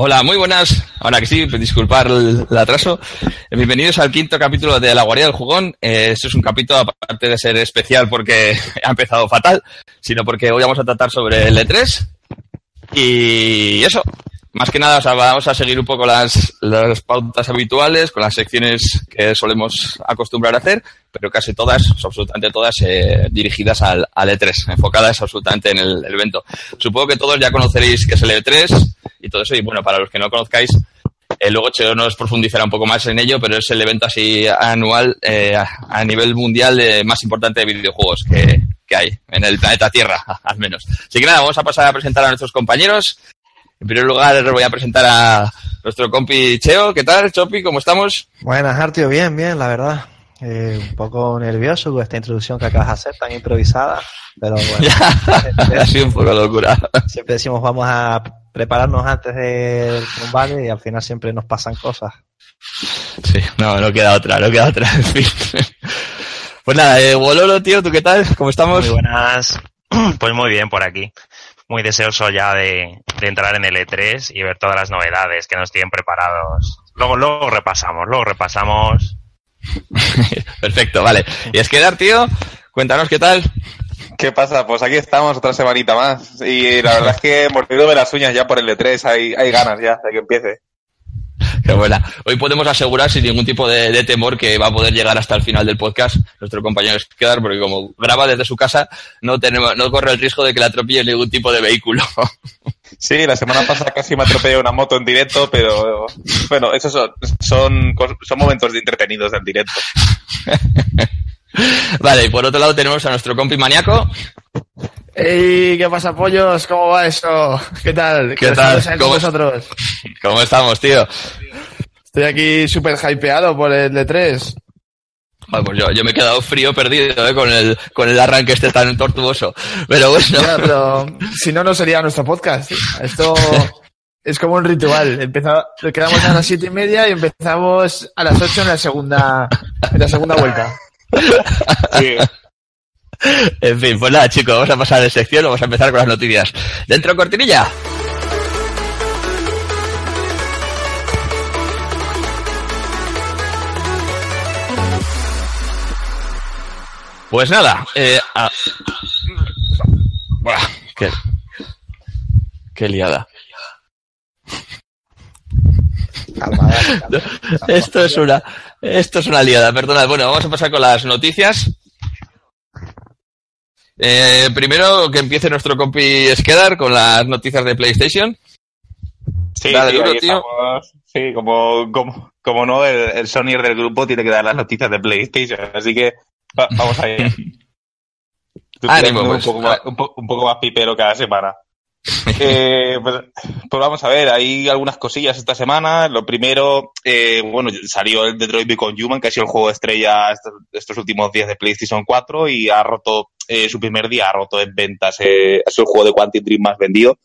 Hola, muy buenas. Ahora que sí, disculpar el, atraso. Eh, Bienvenidos al quinto capítulo de La Guardia del Jugón. Eh, Esto es un capítulo, aparte de ser especial porque ha empezado fatal, sino porque hoy vamos a tratar sobre el E3. Y eso, más que nada, o sea, vamos a seguir un poco las, las pautas habituales con las secciones que solemos acostumbrar a hacer, pero casi todas, absolutamente todas, eh, dirigidas al, al E3, enfocadas absolutamente en el, el evento. Supongo que todos ya conoceréis qué es el E3 y todo eso, y bueno, para los que no conozcáis, eh, luego Cheo nos profundizará un poco más en ello, pero es el evento así anual eh, a, a nivel mundial eh, más importante de videojuegos que, que hay en el planeta Tierra, al menos. Así que nada, vamos a pasar a presentar a nuestros compañeros. En primer lugar, les voy a presentar a nuestro compi Cheo. ¿Qué tal, Chopi? ¿Cómo estamos? Buenas, Artio. Bien, bien, la verdad. Eh, un poco nervioso con esta introducción que acabas de hacer, tan improvisada, pero bueno. ha sido un poco locura. Siempre decimos vamos a prepararnos antes del combate y al final siempre nos pasan cosas. Sí, no, no queda otra, no queda otra, en fin. Pues nada, eh, Bololo, tío, ¿tú qué tal? ¿Cómo estamos? Muy buenas. Pues muy bien por aquí. Muy deseoso ya de, de, entrar en el E3 y ver todas las novedades que nos tienen preparados. Luego, luego repasamos, luego repasamos. Perfecto, vale. Y es quedar, tío, cuéntanos qué tal. ¿Qué pasa? Pues aquí estamos otra semanita más. Y la verdad es que mordiéndome las uñas ya por el E3, hay, hay ganas ya de que empiece. Qué buena. Hoy podemos asegurar sin ningún tipo de, de, temor que va a poder llegar hasta el final del podcast nuestro compañero Skedar, porque como graba desde su casa, no tenemos, no corre el riesgo de que le atropelle ningún tipo de vehículo. Sí, la semana pasada casi me atropelló una moto en directo, pero bueno, esos son, son, son momentos de entretenidos en directo. vale, y por otro lado tenemos a nuestro compi maníaco. ¡Ey! ¿Qué pasa, pollos? ¿Cómo va eso? ¿Qué tal? ¿Qué tal? ¿Cómo vosotros? ¿Cómo estamos, tío? Estoy aquí súper hypeado por el D3. Bueno, pues yo, yo me he quedado frío perdido ¿eh? con, el, con el arranque este tan tortuoso. Pero bueno. Ya, pero si no, no sería nuestro podcast. Esto es como un ritual. Empezamos, quedamos a las siete y media y empezamos a las ocho en la segunda, en la segunda vuelta. Sí. En fin, pues nada, chicos, vamos a pasar de sección, vamos a empezar con las noticias. ¿Dentro cortinilla? Pues nada, eh, a... Buah, qué, qué liada. Esto es una, esto es una liada, perdonad. Bueno, vamos a pasar con las noticias. Eh, primero que empiece nuestro compi Skedar con las noticias de PlayStation. Sí, Dale, tío, duro, tío. sí como, como, como no, el, el Sony del grupo tiene que dar las noticias de PlayStation, así que va, vamos allá. Ánimo, pues. un, poco más, un, po un, poco más, pipero cada semana. eh, pues, pues, vamos a ver, hay algunas cosillas esta semana. Lo primero, eh, bueno, salió el Detroit Become Human, que ha sido el juego estrella estos, estos últimos días de PlayStation 4 y ha roto eh, su primer día, ha roto en ventas, eh, ha sido el juego de Quantic Dream más vendido.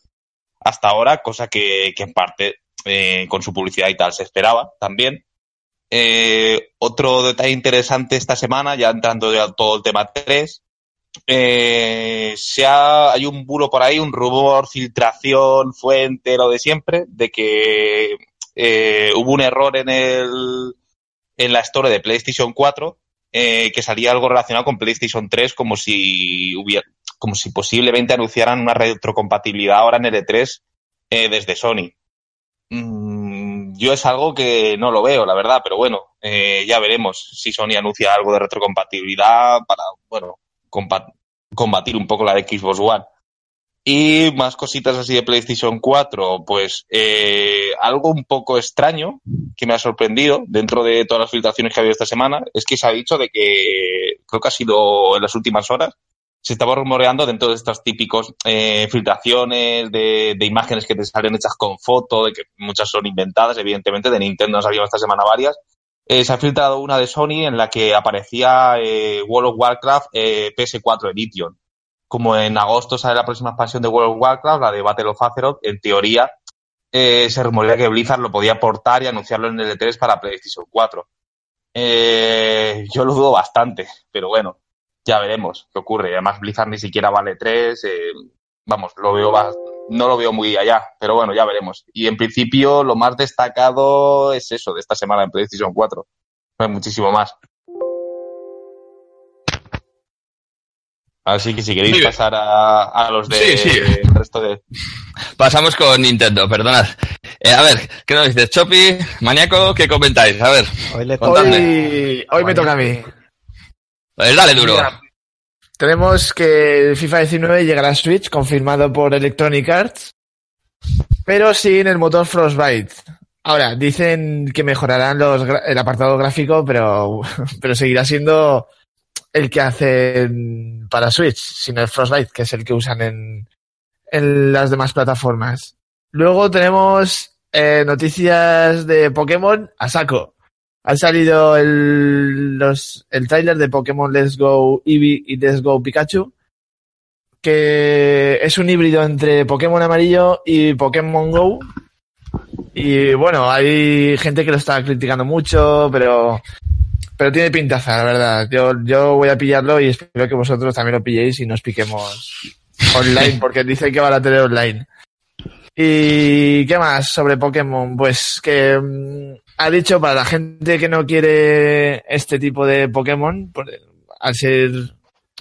hasta ahora, cosa que, en parte eh, con su publicidad y tal se esperaba también. Eh, otro detalle interesante esta semana, ya entrando ya todo el tema 3, eh, se ha- hay un bulo por ahí, un rumor, filtración, fuente, lo de siempre, de que eh, hubo un error en el en la store de PlayStation 4 eh, que salía algo relacionado con PlayStation 3 como si hubiera como si posiblemente anunciaran una retrocompatibilidad ahora en el E3 eh, desde Sony. Mm, yo es algo que no lo veo, la verdad, pero bueno, eh, ya veremos si Sony anuncia algo de retrocompatibilidad para, bueno, combatir un poco la de Xbox One. Y más cositas así de PlayStation 4, pues algo un poco extraño que me ha sorprendido dentro de todas las filtraciones que ha habido esta semana es que se ha dicho de que, creo que ha sido en las últimas horas, se estaba rumoreando dentro de estas típicos eh, filtraciones de, imágenes que te salen hechas con foto, de que muchas son inventadas, evidentemente, de Nintendo nos habíamos esta semana varias. Eh, se ha filtrado una de Sony en la que aparecía eh, World of Warcraft eh, PS4 Edition. Como en agosto sale la próxima expansión de World of Warcraft, la de Battle of Azeroth, en teoría eh, se rumorea que Blizzard lo podía portar y anunciarlo en el E3 para PlayStation 4. Eh, yo lo dudo bastante, pero bueno, ya veremos qué ocurre. Además, Blizzard ni siquiera vale 3. eh, vamos, lo veo no lo veo muy allá, pero bueno, ya veremos. Y en principio, lo más destacado es eso de esta semana en PlayStation 4. No hay muchísimo más. Así que si queréis pasar a, a los de Sí, sí. el resto de. Pasamos con Nintendo, perdonad. Eh, a ver, ¿qué nos dices? Chopi, Maníaco, ¿qué comentáis? A ver, Hoy le. Hoy, hoy me toca a mí. pues dale duro. Mira, tenemos que el FIFA 19 llegará a Switch, confirmado por Electronic Arts, pero sin el motor Frostbite. Ahora, dicen que mejorarán los, el apartado gráfico, pero, pero seguirá siendo el que hacen para Switch, sin el Frostbite, que es el que usan en, en las demás plataformas. Luego tenemos eh, noticias de Pokémon a saco. Ha salido el, los, el de Pokémon Let's Go Eevee y Let's Go Pikachu, que es un híbrido entre Pokémon amarillo y Pokémon Go. Y bueno, hay gente que lo está criticando mucho, pero, pero tiene pintaza, la verdad. Yo, yo voy a pillarlo y espero que vosotros también lo pilléis y nos piquemos online, porque dicen que van a tener online. ¿Y qué más sobre Pokémon? Pues que mm, ha dicho para la gente que no quiere este tipo de Pokémon, por- al ser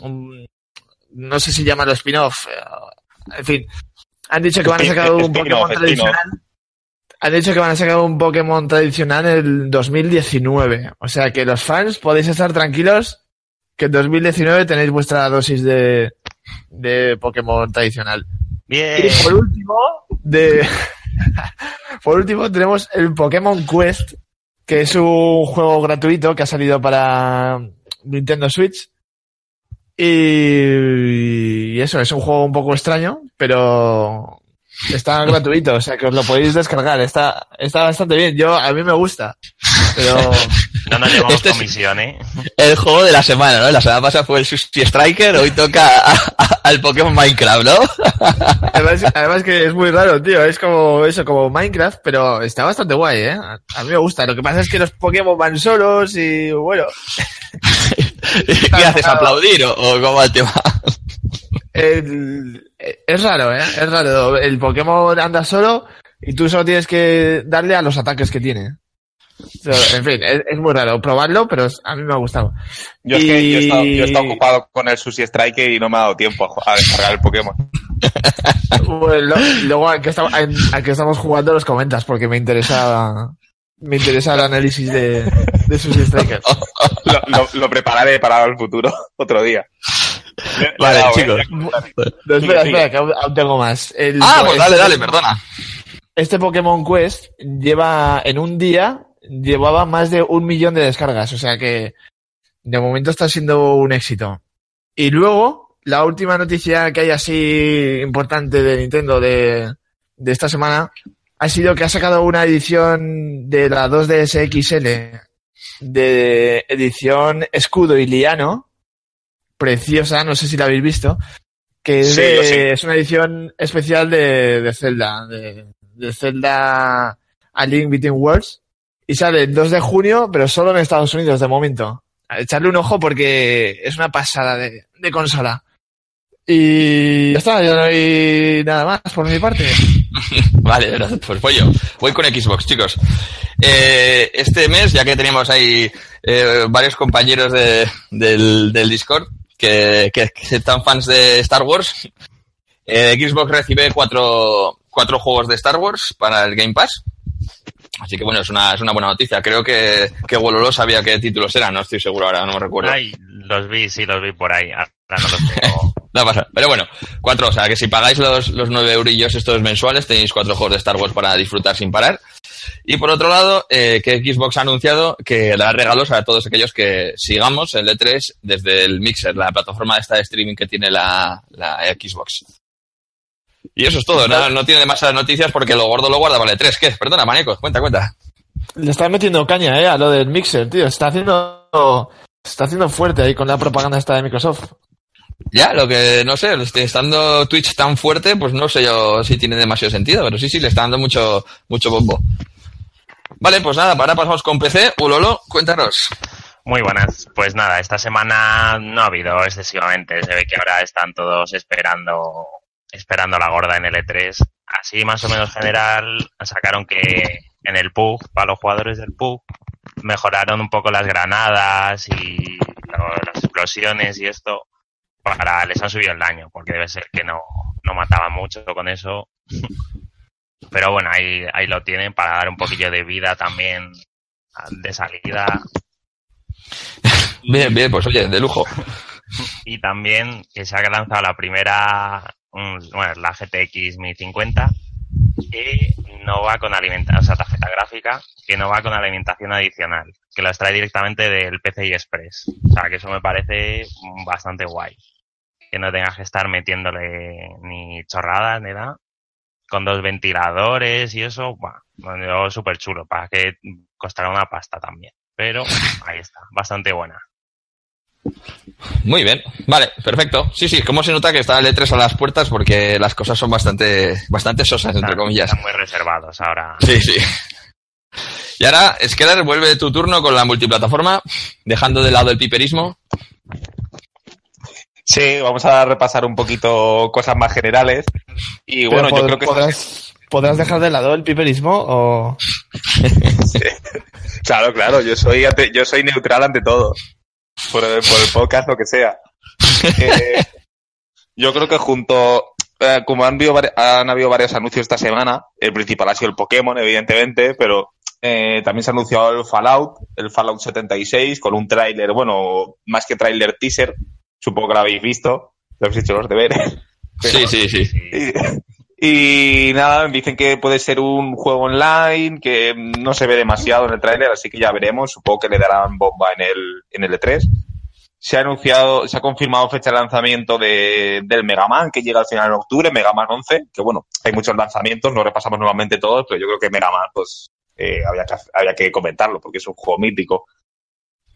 un- no sé si llamarlo spin-off, eh, en fin, han dicho que van a sacar un Pokémon tradicional. Han dicho que van a sacar un Pokémon tradicional en el 2019. O sea que los fans podéis estar tranquilos que en 2019 tenéis vuestra dosis de, de Pokémon tradicional. Bien. Y por último, de por último tenemos el Pokémon Quest, que es un juego gratuito que ha salido para Nintendo Switch. Y, y eso, es un juego un poco extraño, pero está gratuito, o sea que os lo podéis descargar. Está, está bastante bien. Yo, a mí me gusta. Pero No nos llevamos Este es- comisión, ¿eh? El juego de la semana, ¿no? La semana pasada fue el Sushi Striker, hoy toca a- a- al Pokémon Minecraft, ¿no? además, además que es muy raro, tío. Es como eso, como Minecraft, pero está bastante guay, ¿eh? A, a mí me gusta. Lo que pasa es que los Pokémon van solos y bueno. ¿Qué haces? ¿Aplaudir o, o cómo va el tema? El- es raro, ¿eh? Es raro. El Pokémon anda solo y tú solo tienes que darle a los ataques que tiene. O sea, en fin, es, es muy raro probarlo, pero a mí me ha gustado. Yo es que yo he, estado, Y- yo he estado ocupado con el Sushi Striker y no me ha dado tiempo a, a descargar el Pokémon. Bueno, luego, al que, estamos, que jugando, los comentas, porque me interesa, me interesa el análisis de, de sus strikers. Lo, lo- lo prepararé para el futuro, otro día. Vale, ¿eh? chicos. No, Sigue, espera, sigue. espera, que aún, tengo más. El- Ah, pues dale, este- dale, perdona. Este Pokémon Quest lleva, en un día, llevaba más de un millón de descargas, o sea que de momento está siendo un éxito. Y luego, la última noticia que hay así importante de Nintendo de, de esta semana ha sido que ha sacado una edición de la 2DS XL de edición escudo y liano, preciosa, no sé si la habéis visto, que es, Sí, de- yo sí. es una edición especial de, de Zelda, de, de Zelda A Link Between Worlds, y sale el 2 de junio, pero solo en Estados Unidos de momento. A Echarle un ojo porque es una pasada de, de consola. Y ya está, ya no hay nada más por mi parte. Vale, gracias, pues voy yo. Voy con Xbox, chicos. Eh, este mes, ya que teníamos ahí eh, varios compañeros de- del, del Discord que, que, que están fans de Star Wars, eh, Xbox recibe cuatro, cuatro juegos de Star Wars para el Game Pass. Así que bueno, es una, es una buena noticia. Creo que, que Wololo sabía qué títulos eran, no estoy seguro ahora, no me recuerdo. Ay, los vi, sí, los vi por ahí. Ahora no los tengo. No pasa. Pero bueno, cuatro, o sea que si pagáis los, los nueve eurillos estos mensuales, tenéis cuatro juegos de Star Wars para disfrutar sin parar. Y por otro lado, eh, que Xbox ha anunciado que dará regalos a todos aquellos que sigamos el E3 desde el Mixer, la plataforma esta de streaming que tiene la, la Xbox. Y eso es todo, no, no tiene demasiadas noticias porque lo gordo lo guarda el E3. ¿Qué? Perdona, Maneco, cuenta, cuenta. Le está metiendo caña, eh, a lo del Mixer, tío. Está haciendo, está haciendo fuerte ahí con la propaganda esta de Microsoft. Ya, lo que no sé, estando Twitch tan fuerte, pues no sé yo si tiene demasiado sentido, pero sí, sí, le está dando mucho, mucho bombo. Vale, pues nada, ahora pasamos con PC. Ulolo, cuéntanos. Muy buenas. Pues nada, esta semana no ha habido excesivamente. Se ve que ahora están todos esperando, esperando la gorda en el E3. Así más o menos general, sacaron que en el PUG, para los jugadores del PUG, mejoraron un poco las granadas y las explosiones y esto. Para, les han subido el daño, porque debe ser que no, no mataban mucho con eso. Pero bueno, ahí, ahí lo tienen para dar un poquillo de vida también de salida Bien, bien, pues oye, de lujo. y también que se ha lanzado la primera, bueno, la GTX 1050 que no va con alimentación, o sea, tarjeta gráfica que no va con alimentación adicional, que la extrae directamente del PCI Express. O sea, que eso me parece bastante guay. Que no tengas que estar metiéndole ni chorradas ni nada. Con dos ventiladores y eso, bueno, súper chulo, para que costará una pasta también. Pero ahí está, bastante buena. Muy bien, vale, perfecto. Sí, sí, cómo se nota que está el E3 a las puertas porque las cosas son bastante, bastante sosas, entre comillas. Están muy reservados ahora. Sí, sí. Y ahora, Skeller, vuelve tu turno con la multiplataforma, dejando de lado el piperismo. Sí, vamos a repasar un poquito cosas más generales. Y bueno, yo creo que... ¿podrás, ¿Podrás dejar de lado el piperismo o...? Claro, claro, yo soy, ante- yo soy neutral ante todo. Por el, por el podcast, lo que sea. Eh, yo creo que junto, eh, como han habido, vari- han habido varios anuncios esta semana, el principal ha sido el Pokémon, evidentemente, pero eh, también se ha anunciado el Fallout, el Fallout 76, con un tráiler, bueno, más que tráiler teaser, supongo que lo habéis visto, lo habéis hecho los deberes. Sí, sí, sí. Y, y nada, dicen que puede ser un juego online, que no se ve demasiado en el tráiler, así que ya veremos. Supongo que le darán bomba en el, en el E3. Se ha anunciado, se ha confirmado fecha de lanzamiento de, del Mega Man, que llega al final de octubre, Mega Man 11, que bueno, hay muchos lanzamientos, no repasamos nuevamente todos, pero yo creo que Mega Man, pues, eh, había, que, había que comentarlo, porque es un juego mítico.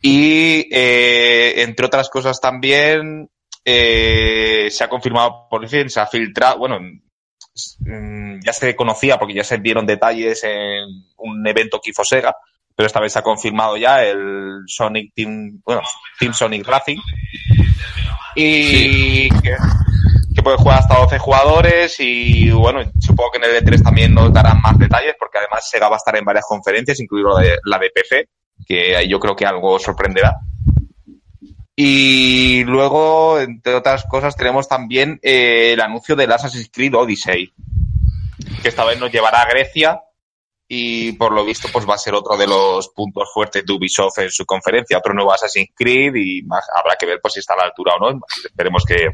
Y, eh, entre otras cosas también, eh, se ha confirmado por fin, se ha filtrado, bueno, mm, ya se conocía porque ya se dieron detalles en un evento que hizo Sega, pero esta vez se ha confirmado ya el Sonic Team, bueno, Team Sonic Racing. Y que, que puede jugar hasta 12 jugadores y bueno, supongo que en el E3 también nos darán más detalles porque además Sega va a estar en varias conferencias, incluido la de, la de PC, que yo creo que algo sorprenderá. Y luego, entre otras cosas, tenemos también eh, el anuncio del Assassin's Creed Odyssey, que esta vez nos llevará a Grecia y por lo visto pues va a ser otro de los puntos fuertes de Ubisoft en su conferencia, otro nuevo Assassin's Creed y más, habrá que ver pues, si está a la altura o no, esperemos que,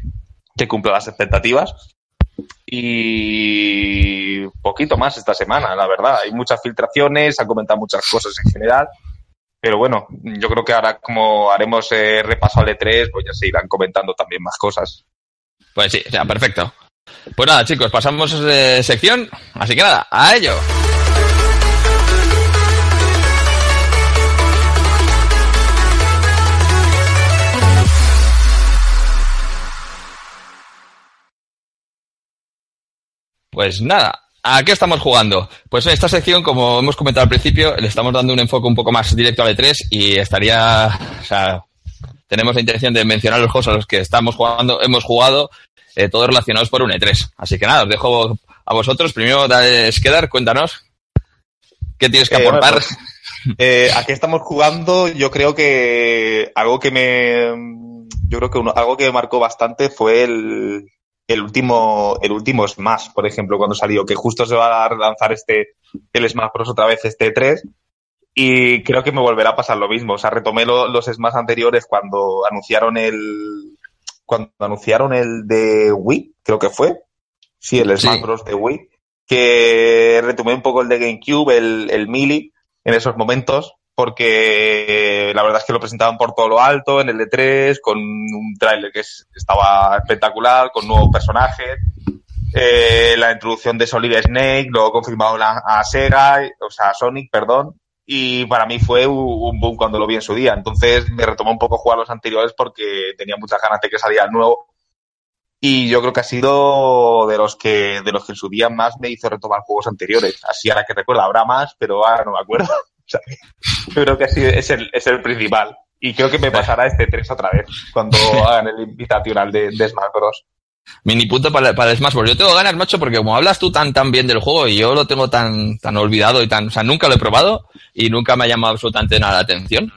que cumpla las expectativas. Y poquito más esta semana, la verdad. Hay muchas filtraciones, han comentado muchas cosas en general. Pero bueno, yo creo que ahora como haremos eh, repaso al E3, pues ya se irán comentando también más cosas. Pues sí, o sea, perfecto. Pues nada, chicos, pasamos de sección. Así que nada, a ello. Pues nada, ¿a qué estamos jugando? Pues en esta sección, como hemos comentado al principio, le estamos dando un enfoque un poco más directo al E3 y estaría, o sea, tenemos la intención de mencionar los juegos a los que estamos jugando, hemos jugado, eh, todos relacionados por un E3. Así que nada, os dejo a vosotros. Primero, Skedar, cuéntanos. ¿Qué tienes que Eh, aportar? bueno, Eh, aquí estamos jugando, yo creo que algo que me, yo creo que uno- algo que me marcó bastante fue el, el último, el último Smash, por ejemplo, cuando salió, que justo se va a lanzar este, el Smash Bros otra vez este 3 y creo que me volverá a pasar lo mismo. O sea, retomé lo- los Smash anteriores cuando anunciaron el, cuando anunciaron el de Wii, creo que fue. Sí, el Smash Sí. Bros de Wii. Que retomé un poco el de GameCube, el, el Melee, en esos momentos, porque la verdad es que lo presentaban por todo lo alto en el E3, con un tráiler que es- estaba espectacular, con nuevos personajes, eh, la introducción de Solid Snake, luego confirmado a Sega, o sea, a Sonic, perdón, y para mí fue un, un boom cuando lo vi en su día. Entonces me retomó un poco jugar los anteriores porque tenía muchas ganas de que saliera el nuevo. Y yo creo que ha sido de los que, de los que en su día más me hizo retomar juegos anteriores. Así ahora que recuerdo, habrá más, pero ahora no me acuerdo. Sea, yo creo que así es el, es el principal. Y creo que me pasará este 3 otra vez, cuando hagan el invitacional de, de Smash Bros. Mini punto para, para el Smash Bros. Yo tengo ganas, macho, porque como hablas tú tan tan bien del juego y yo lo tengo tan tan olvidado y tan, o sea, nunca lo he probado y nunca me ha llamado absolutamente nada la atención.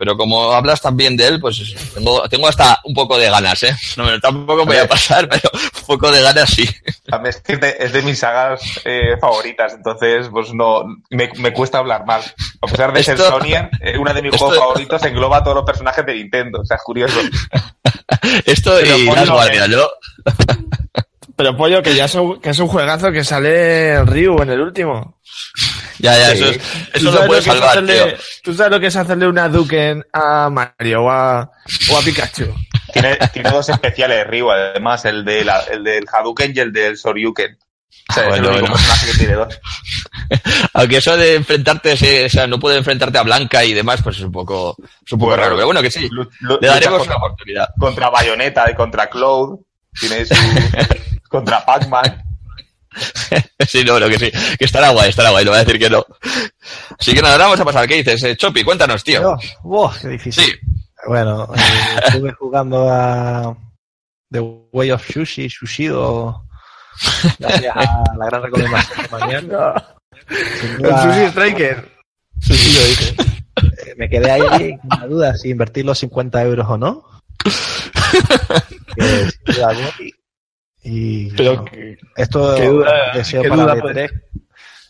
Pero como hablas tan bien de él, pues tengo, tengo hasta un poco de ganas, ¿eh? No, tampoco me voy a pasar, pero un poco de ganas sí. A mí es que de, es de mis sagas eh, favoritas, entonces pues no me, me cuesta hablar más. A pesar de ser Sonyer, eh, uno de mis esto- juegos favoritos engloba a todos los personajes de Nintendo. O sea, es curioso. Esto Pero y las guardias. Pero pollo, que ya es un, que es un juegazo que sale Ryu en el último. Ya, ya, Sí. eso, es- ¿Tú eso lo sabes puedes salvar, hacerle- tío. ¿Tú sabes lo que es hacerle una Duken a Mario o a, o a Pikachu? Tiene, tiene dos especiales Ryu, además, el, de la- el del Hadouken y el del Soryuken. O sea, Ah, es el bueno, único bueno. personaje que tiene dos. Aunque eso de enfrentarte, sí, o sea, no puede enfrentarte a Blanca y demás, pues es un poco, es un poco Bueno, raro. Pero bueno, que sí, le daremos una contra, oportunidad. contra Bayonetta y contra Cloud. Tiene su, contra Pac-Man. sí, no, pero que sí, que estará guay, estará guay, no voy a decir que no. Así que nada, ahora vamos a pasar. ¿Qué dices? Eh, Chopi, cuéntanos, tío. ¡buah, qué difícil! Sí, Bueno, eh, estuve jugando a The Way of Sushi, Sushido, gracias a la gran recomendación de. Sin El Sushi Striker. Sushido, dice. Eh, Me quedé ahí con la duda si invertir los 50 euros o no. Que y, Pero bueno, esto qué duda- más deseo qué para duda el puede- E3,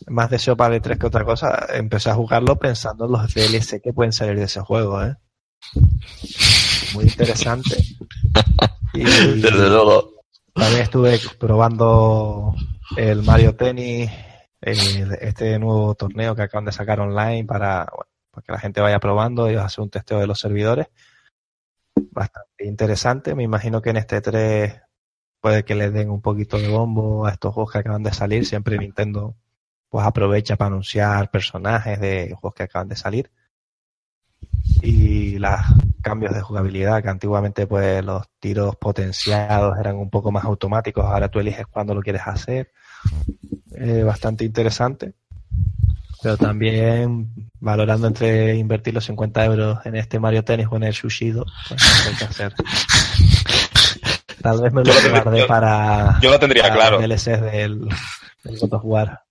más deseo para el E3 que otra cosa. Empecé a jugarlo pensando en los DLC que pueden salir de ese juego, ¿eh? Muy interesante. Y desde luego. también estuve probando el Mario Tennis, el- este nuevo torneo que acaban de sacar online para, bueno, para que la gente vaya probando y hacer un testeo de los servidores. Bastante interesante. Me imagino que en este 3 puede que le den un poquito de bombo a estos juegos que acaban de salir. Siempre Nintendo pues aprovecha para anunciar personajes de juegos que acaban de salir. Y los cambios de jugabilidad, que antiguamente pues los tiros potenciados eran un poco más automáticos, ahora tú eliges cuándo lo quieres hacer. Eh, bastante interesante. Pero también valorando entre invertir los 50 euros en este Mario Tennis o en el Sushido, pues sé qué hacer. Tal vez me lo Yo lo tendría- para, Yo lo tendría para claro. los DLCs del, del God of War.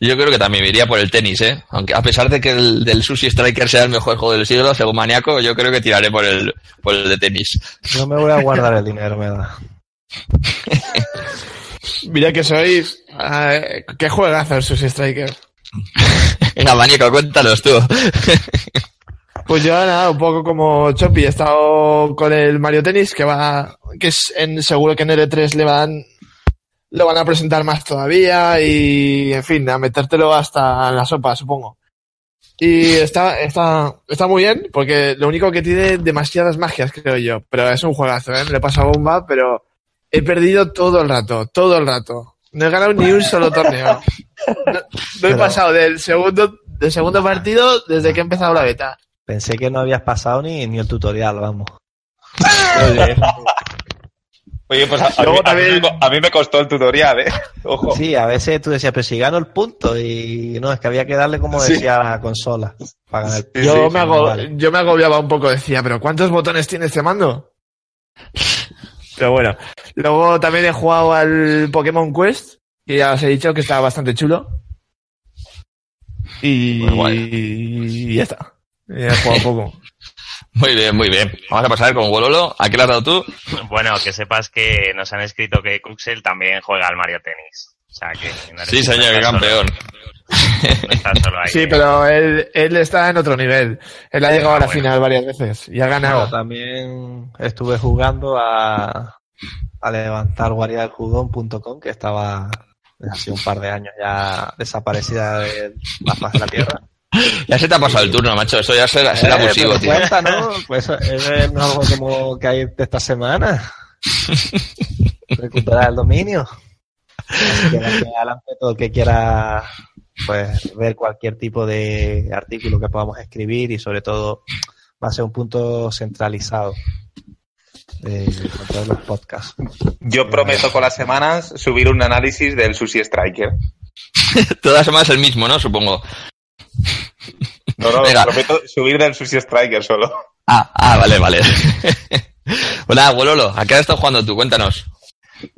Yo creo que también me iría por el tenis, ¿eh? Aunque a pesar de que el del Sushi Striker sea el mejor juego del siglo, según Maniaco, yo creo que tiraré por el, por el de tenis. Yo me voy a guardar el dinero, me da. Mira que sois. ah, ¿Qué juegazo el Sushi Striker? Venga, Maniaco, cuéntanos tú. Pues yo nada, un poco como Chopi, he estado con el Mario Tennis, que va, que es en, seguro que en L3 le van, lo van a presentar más todavía y, en fin, a metértelo hasta la sopa, supongo. Y está, está, está muy bien, porque lo único que tiene demasiadas magias, creo yo, pero es un juegazo, ¿eh? Me lo he pasado bomba, pero he perdido todo el rato, todo el rato. No he ganado ni un solo torneo. No, no he Pero- pasado del segundo, del segundo partido desde que he empezado la beta. Pensé que no habías pasado ni, ni el tutorial, vamos. Oye, pues a, mí, a mí también- me, co- a mí me costó el tutorial, ¿eh? Ojo. Sí, a veces tú decías, pero si gano el punto y no, es que había que darle como Sí. decía la consola para ganar el Sí, Yo, sí, me ago- vale. yo me agobiaba un poco, decía, pero ¿cuántos botones tiene este mando? Pero bueno, luego también he jugado al Pokémon Quest, que ya os he dicho que está bastante chulo. Y, Muy guay. y ya está. He jugado poco. Muy bien, muy bien. Vamos a pasar con Wololo. ¿A qué le has dado tú? Bueno, que sepas que nos han escrito que Cuxel también juega al Mario Tennis. O sea que no Sí, señor, estás campeón. Solo, no estás solo ahí. Sí, pero él, él está en otro nivel. Él ha llegado a la bueno. final varias veces y ha Bueno, ganado. también estuve jugando a, a levantar guardiadeljugón.com, que estaba hace un par de años ya desaparecida de la faz de la Tierra. Ya se te ha pasado el turno, macho. Eso ya será, será Eh, abusivo, tío. cuenta, ¿no? Pues eso es nuevo como que hay de esta semana. Recuperar el dominio. Así que adelante todo el que quiera pues ver cualquier tipo de artículo que podamos escribir y sobre todo va a ser un punto centralizado de, todos los podcasts. Yo prometo con las semanas subir un análisis del Sushi Striker. Todas las semanas el mismo, ¿no? Supongo. No, no, Venga. prometo subir del Sushi Striker solo. Ah, ah, vale, vale. Hola, Wololo. ¿A qué has estado jugando tú? Cuéntanos.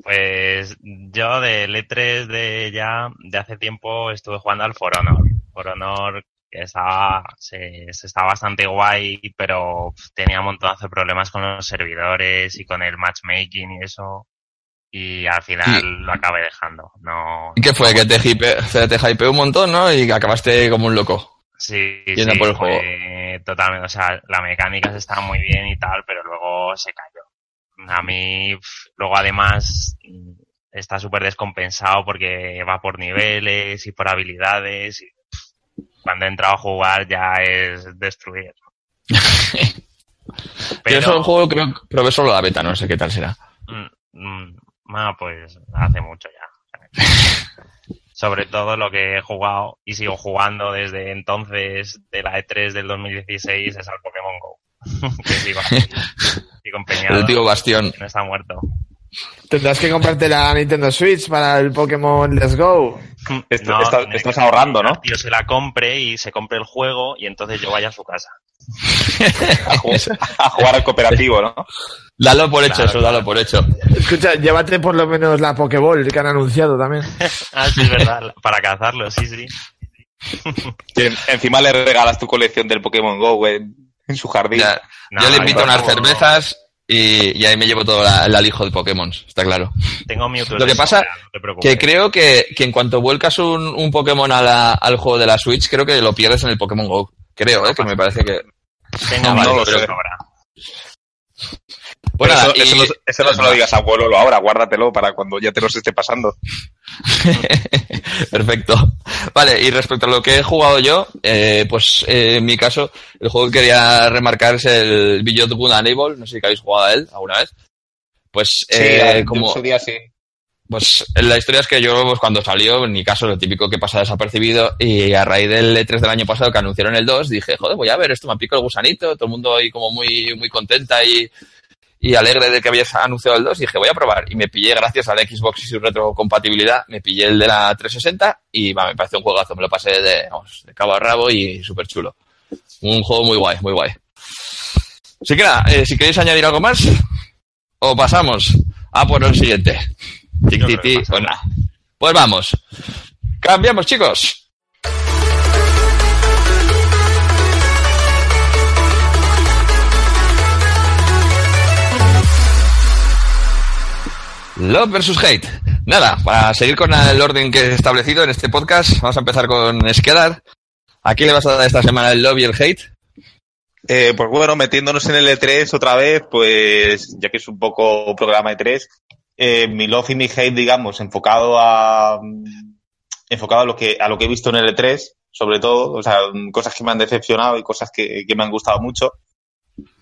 Pues yo del E3 de ya, de hace tiempo estuve jugando al For Honor. For Honor que estaba, se, se estaba bastante guay, pero tenía un montón de problemas con los servidores y con el matchmaking y eso. Y al final Sí. lo acabé dejando. No, ¿Y qué fue? Que te, hipe, te hypeó un montón, ¿no? Y acabaste como un loco. Sí, Yendo sí, por el fue totalmente, o sea, la mecánica estaba muy bien y tal, pero luego se cayó. A mí, luego además, mm, está súper descompensado porque va por niveles y por habilidades y cuando he entrado a jugar ya es destruir. Yo eso el juego creo que probé solo la beta, no sé qué tal será. Mm, mm, ah, pues hace mucho ya. Sobre todo lo que he jugado y sigo jugando desde entonces de la E3 del 2016 es al Pokémon Go. que sigo, sigo empeñado. El tío Bastión. No está muerto. Tendrás que comprarte la Nintendo Switch para el Pokémon Let's Go. Esto- está- tiene estás ahorrando, ¿no? El tío se la compre y se compre el juego y entonces yo vaya a su casa. A jugar, a jugar al cooperativo, ¿no? Dalo por hecho, Claro, eso, dalo por hecho. Escucha, llévate por lo menos la Pokéball que han anunciado también. Ah, sí, es verdad, para cazarlo, sí, sí. Y en- encima le regalas tu colección del Pokémon Go en, en su jardín. Ya, No, yo le invito yo unas cervezas y, y ahí me llevo todo la- el alijo de Pokémon, está claro. Tengo Mewtwo Lo de que pasa no. Que creo que, que en cuanto vuelcas un, un Pokémon a la- al juego de la Switch, creo que lo pierdes en el Pokémon Go. Creo, ¿eh? que me parece que... Vale, Mewtwo pero- de sobra. Bueno, eso, eso no, eso no se lo digas a abuelo ahora, guárdatelo para cuando ya te los esté pasando. Perfecto. Vale, y respecto a lo que he jugado yo, eh, pues eh, en mi caso, el juego que quería remarcar es el Beyond Good Evil, no sé si habéis jugado a él alguna vez. Pues, eh, como, su día sí. Pues la historia es que yo, pues, cuando salió, en mi caso, lo típico que pasa desapercibido, y a raíz del E3 del año pasado que anunciaron el 2, dije, joder, voy a ver, esto me pico el gusanito, todo el mundo ahí como muy, muy contenta y, y alegre de que habías anunciado el 2, y dije, voy a probar. Y me pillé, gracias al Xbox y su retrocompatibilidad, me pillé el de la 360 y va, me pareció un juegazo, me lo pasé de, vamos, de cabo a rabo y súper chulo. Un juego muy guay, muy guay. Así que nada, eh, si queréis añadir algo más, o pasamos a por el siguiente. Tic, tic, pues nada. Pues vamos. Cambiamos, chicos. Love versus Hate. Nada, para seguir con el orden que he establecido en este podcast, vamos a empezar con Skedar. ¿A quién le vas a dar esta semana el love y el hate? Eh, pues bueno, metiéndonos en el E3 otra vez, pues ya que es un poco programa E3, eh, mi love y mi hate, digamos, enfocado a enfocado a lo que a lo que he visto en el E3, sobre todo, o sea, cosas que me han decepcionado y cosas que, que me han gustado mucho.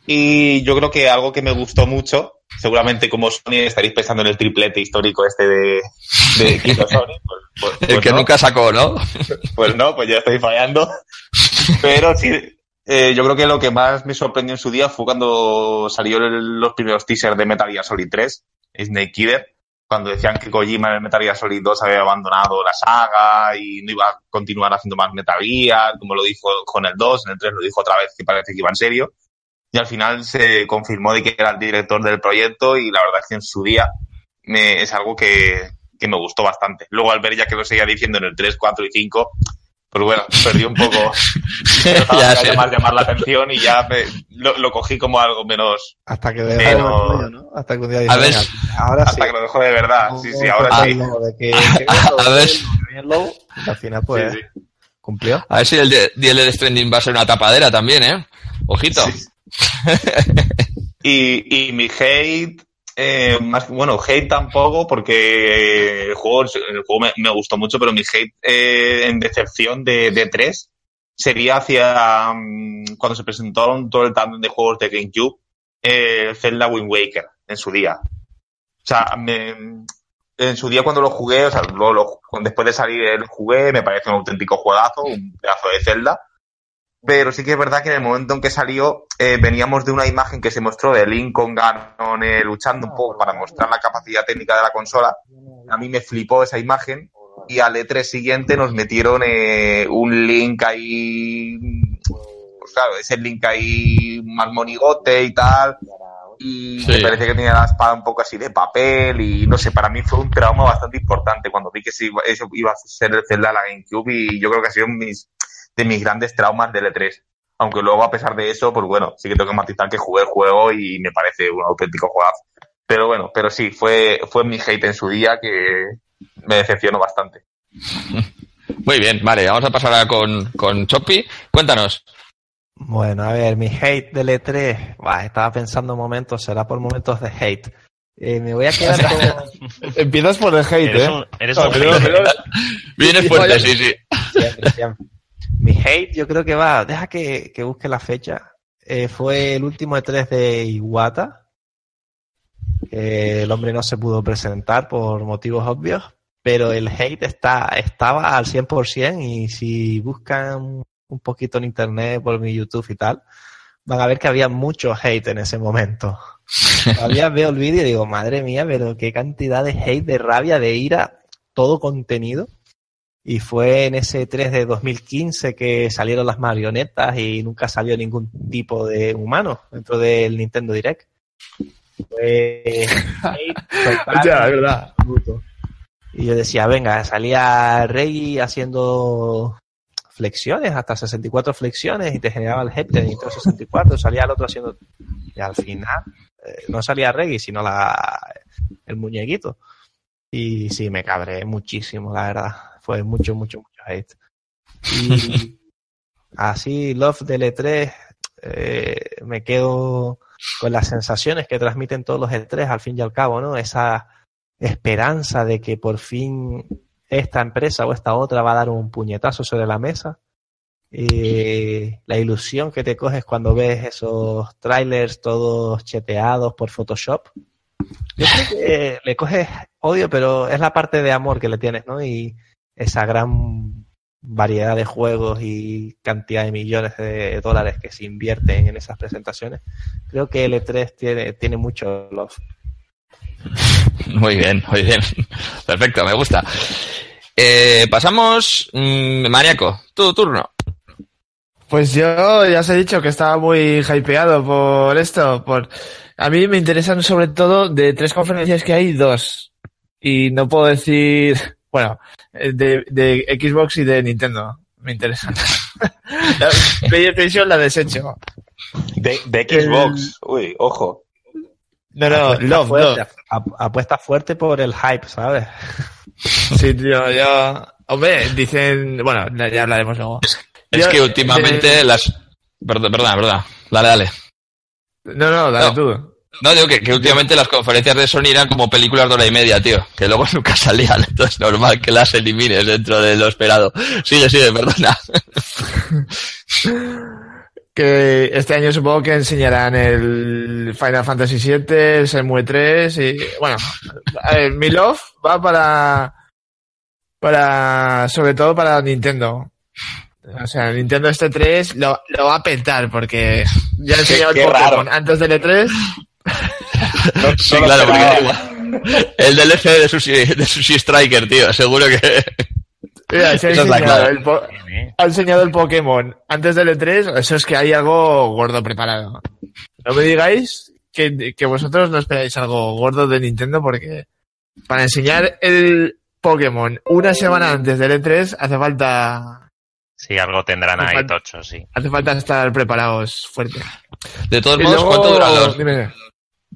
Y yo creo que algo que me gustó mucho, seguramente como Sony estaréis pensando en el triplete histórico este de, de Sony, pues, pues- El pues que no. nunca sacó, ¿no? Pues no, pues ya estoy fallando. Pero sí, eh, yo creo que lo que más me sorprendió en su día fue cuando salió el- los primeros teasers de Metal Gear Solid 3, Snake Eater, cuando decían que Kojima en el Metal Gear Solid 2 había abandonado la saga y no iba a continuar haciendo más Metal Gear, como lo dijo con el 2, en el 3 lo dijo otra vez que parece que iba en serio. Y al final se confirmó de que era el director del proyecto y la verdad es que en su día me- es algo que, que me gustó bastante. Luego al ver ya que lo seguía diciendo en el 3, 4 y 5, pues bueno, perdí un poco Ya sé. llamar, llamar la atención y ya me- lo, lo cogí como algo menos Hasta que el rollo, ¿no? Hasta que un día dice, A ver, "Venga, ahora sí. hasta que lo dejo de verdad. Sí, sí, ahora sí. de que- que A ver. al final, pues, Sí, sí. cumplió. A ver si el de, el de Stranding va a ser una tapadera también, ¿eh? Ojito. Sí. Y, y mi hate, eh, más, bueno, hate tampoco, porque el juego, el juego me, gustó mucho, pero mi hate eh, en decepción de, de 3 sería hacia mm, cuando se presentaron todo el tándem de juegos de GameCube, eh, Zelda Wind Waker, en su día. O sea, me- en su día cuando lo jugué, o sea, lo- lo- después de salir el jugué, me parece un auténtico juegazo, un pedazo de Zelda. Pero sí que es verdad que en el momento en que salió, eh, veníamos de una imagen que se mostró de Link con Ganon eh, luchando un poco para mostrar la capacidad técnica de la consola. A mí me flipó esa imagen y al E3 siguiente nos metieron eh, un Link ahí, pues claro, ese Link ahí más monigote y tal. Y Sí. me parece que tenía la espada un poco así de papel y no sé, para mí fue un trauma bastante importante cuando vi que eso iba a ser el Zelda de la GameCube y yo creo que ha sido mis, de mis grandes traumas del E3. Aunque luego, a pesar de eso, pues bueno, sí que tengo que matizar que jugué el juego y me parece un auténtico juegazo. Pero bueno, pero sí, fue, fue mi hate en su día que me decepcionó bastante. Muy bien, vale, vamos a pasar ahora con, con Choppy. Cuéntanos. Bueno, a ver, mi hate del E3, buah, estaba pensando un momento, será por momentos de hate. Eh, me voy a quedar con... Empiezas por el hate, Eres ¿eh? un, eres No, un pero- pero- Viene Sí, fuerte, sí, sí. Siempre, siempre. Mi hate, yo creo que va, deja que, que busque la fecha. Eh, fue el último E3 de Iwata. el hombre no se pudo presentar por motivos obvios, pero el hate está, estaba al 100% y si buscan un poquito en internet por mi YouTube y tal, van a ver que había mucho hate en ese momento. Todavía veo el vídeo y digo, madre mía, pero qué cantidad de hate, de rabia, de ira, todo contenido. Y fue en ese 3 de 2015 que salieron las marionetas y nunca salió ningún tipo de humano dentro del Nintendo Direct. Fue total, Ya, es verdad. Y yo decía, venga, salía Reggie haciendo flexiones, hasta 64 flexiones, y te generaba el hate de Nintendo 64, salía el otro haciendo... Y al final, eh, no salía Reggie, sino la, el muñequito. Y sí, me cabré muchísimo, la verdad. Fue mucho, mucho, mucho hate. Y así, Love del E3, eh, me quedo con las sensaciones que transmiten todos los E3 al fin y al cabo, ¿no? Esa esperanza de que por fin esta empresa o esta otra va a dar un puñetazo sobre la mesa. Eh, la ilusión que te coges cuando ves esos trailers todos cheteados por Photoshop. Yo creo que le coges odio, pero es la parte de amor que le tienes, ¿no? Y esa gran variedad de juegos y cantidad de millones de dólares que se invierten en esas presentaciones. Creo que el E3 tiene, tiene mucho love. Muy bien, muy bien. Perfecto, me gusta. Eh, pasamos, mmm, Mariaco, tu turno. Pues yo ya os he dicho que estaba muy hypeado por esto. Por... A mí me interesan sobre todo de tres conferencias que hay, dos. Y no puedo decir, bueno, de, de Xbox y de Nintendo. Me interesan. la PlayStation la desecho. De, de Xbox, uy, ojo. No, no, Apuesta Love, fuerte, Love. apuesta fuerte por el hype, ¿sabes? Sí, tío, yo... Hombre, dicen... Bueno, ya hablaremos luego. Es Yo- que últimamente de- las... Perdón, perdona, perdona. Dale, dale. No, no, dale No. tú. No, digo que, que últimamente las conferencias de Sony eran como películas de hora y media, tío. Que luego nunca salían. Entonces es normal que las elimines dentro de lo esperado. Sigue, sigue, perdona. Que este año supongo que enseñarán el Final Fantasy VII, el Shenmue 3 y... Bueno, mi love va para... Para... Sobre todo para Nintendo. O sea, Nintendo este 3 lo, lo va a petar porque ya he enseñado el Pokémon antes del E3. No- Sí, claro, porque el DLC de Sushi, de Sushi Striker, tío, seguro que... Mira, es ha enseñado el Pokémon antes del E3, eso es que hay algo gordo preparado. No me digáis que, que vosotros no esperáis algo gordo de Nintendo porque para enseñar el Pokémon una semana antes del E3 hace falta Sí, algo tendrán ahí tocho, sí. hace falta estar preparados fuerte. De todos Y modos, luego- ¿cuánto duran los, dime.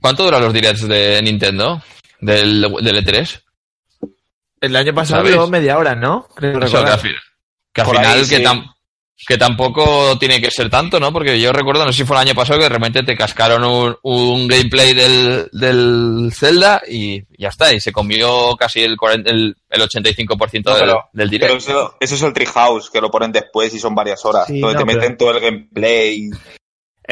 Cuánto duran los directs de Nintendo? Del, del E E3? El año pasado duró media hora, ¿no? Creo Eso, que recordar. al, fin- que al Por final ahí, que, sí. tam- que tampoco tiene que ser tanto, ¿no? Porque yo recuerdo, no sé si fue el año pasado, que de repente te cascaron un, un gameplay del, del Zelda y ya está, y se comió casi el, 40 el, el 85% No, del, pero- del Pero direct. eso, eso es el Treehouse, que lo ponen después y son varias horas. Sí, donde no, te pero- meten todo el gameplay.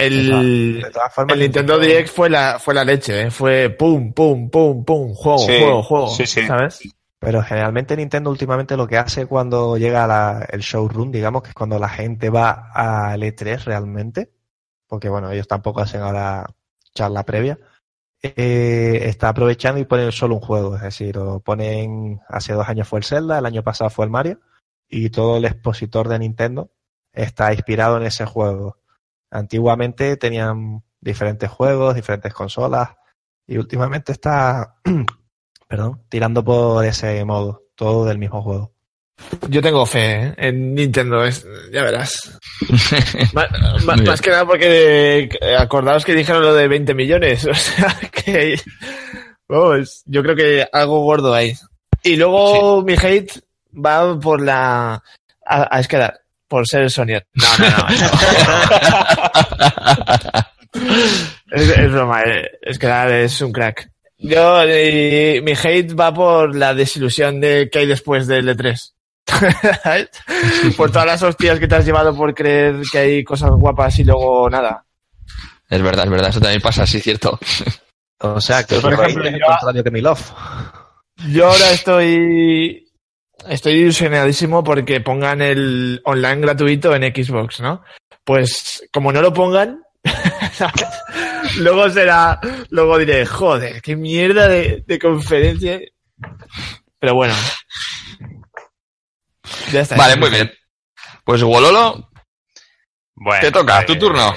El, De todas formas, el Nintendo Direct fue la, fue la leche, ¿eh? Fue pum, pum, pum, pum, juego, Sí, juego, juego. sí, sí. ¿Sabes? Pero generalmente Nintendo últimamente lo que hace cuando llega la- el showroom, digamos, que es cuando la gente va al E3 realmente, porque bueno, ellos tampoco hacen ahora charla previa, eh, está aprovechando y ponen solo un juego, es decir, o ponen, hace dos años fue el Zelda, el año pasado fue el Mario, y todo el expositor de Nintendo está inspirado en ese juego. Antiguamente tenían diferentes juegos, diferentes consolas, y últimamente está perdón, tirando por ese modo, todo del mismo juego. Yo tengo fe ¿eh? en Nintendo, es, ya verás. Más que nada porque eh, acordaos que dijeron lo de 20 millones, o sea que vamos, yo creo que algo gordo hay. Y luego mi hate va por la a, a Esquedar, por ser Sony. No, no, no. es, es broma, eh, Esquedar es un crack. Yo, eh, mi hate va por la desilusión de que hay después del E3. ¿Sabes? por todas las hostias que te has llevado por creer que hay cosas guapas y luego nada. Es verdad, es verdad, eso también pasa, sí, cierto. O sea, que Por ejemplo, es el yo- contrario que Milov. Yo ahora estoy estoy ilusionadísimo porque pongan el online gratuito en Xbox, ¿no? Pues como no lo pongan, luego será, luego diré, joder, qué mierda de, de conferencia. Pero bueno. Ya está. Vale, muy bien. Pues Wololo, Bueno, te toca, tu pues- turno.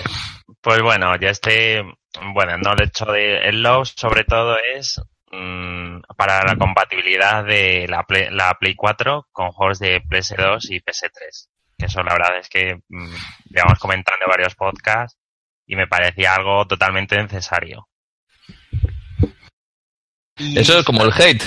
Pues bueno, ya este, bueno, no el hecho de el love sobre todo es mm, para la compatibilidad de la Play, la Play 4 con juegos de PS2 y PS3. Que eso la verdad es que mm, llevamos comentando en varios podcasts y me parecía algo totalmente necesario. Eso es como el hate.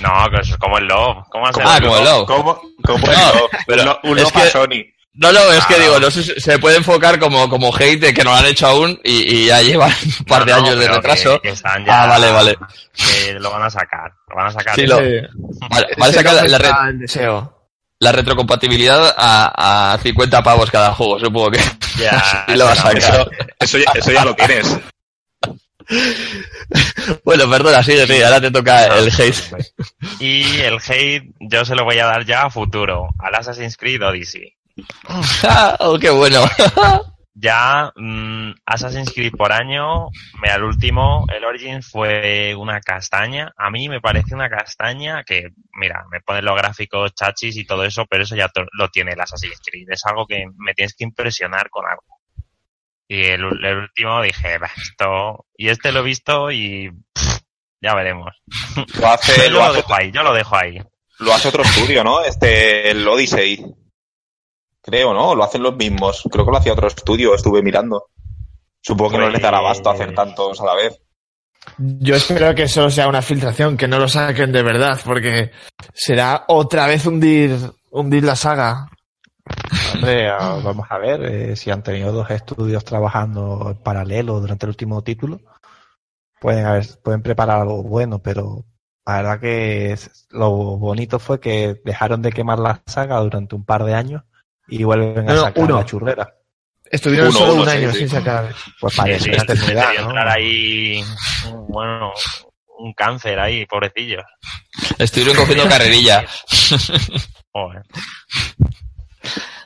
No, que eso es como el love. ¿Cómo Ah, como el love. ¿Cómo, cómo No, es love? pero Un lo- un es love a que- Sony. No, no, es que Ah. digo, no sé si se puede enfocar como, como hate de que no lo han hecho aún y, y ya llevan un par de No, no, años de retraso. Que, que están ya, Ah, vale, vale. Que lo van a sacar. Lo van a sacar. Sí, lo- Ese- Vale, ese van a sacar la, la el deseo. la retrocompatibilidad a, a 50 pavos cada juego, supongo que. Ya, Y lo vas a sacar. Eso, ya- eso ya lo tienes. Bueno, perdona, sigue, sí, ahora te toca el hate. Y el hate yo se lo voy a dar ya a futuro, al Assassin's Creed Odyssey. oh, qué bueno. Ya mm, Assassin's Creed por año, mira, el último, el Origins fue una castaña. A mí me parece una castaña que, mira, me ponen los gráficos chachis y todo eso, pero eso ya lo tiene el Assassin's Creed. Es algo que me tienes que impresionar con algo. Y el, el último dije, "Bah, esto... Y este lo he visto y... pff, ya veremos. Lo hace, Yo lo lo hace, dejo ahí, yo lo dejo ahí. lo hace otro estudio, ¿no? Este, el Odyssey. Creo, ¿no? Lo hacen los mismos. Creo que lo hacía otro estudio, estuve mirando. Supongo que no les dará abasto hacer tantos a la vez. Yo espero que solo sea una filtración, que no lo saquen de verdad, porque será otra vez hundir, hundir la saga. Hombre, vamos a ver eh, si han tenido dos estudios trabajando en paralelo durante el último título. Pueden haber, pueden preparar algo bueno, pero la verdad que lo bonito fue que dejaron de quemar la saga durante un par de años y vuelven a No, no, sacar uno. la churrera. Estuvieron Uno, solo uno, un sí, año sí. sin sacar. Pues Sí, parece sí, una se eternidad, debió ¿no? entrar ahí, bueno, un cáncer ahí, pobrecillos. Estuvieron cogiendo carrerilla. Joder.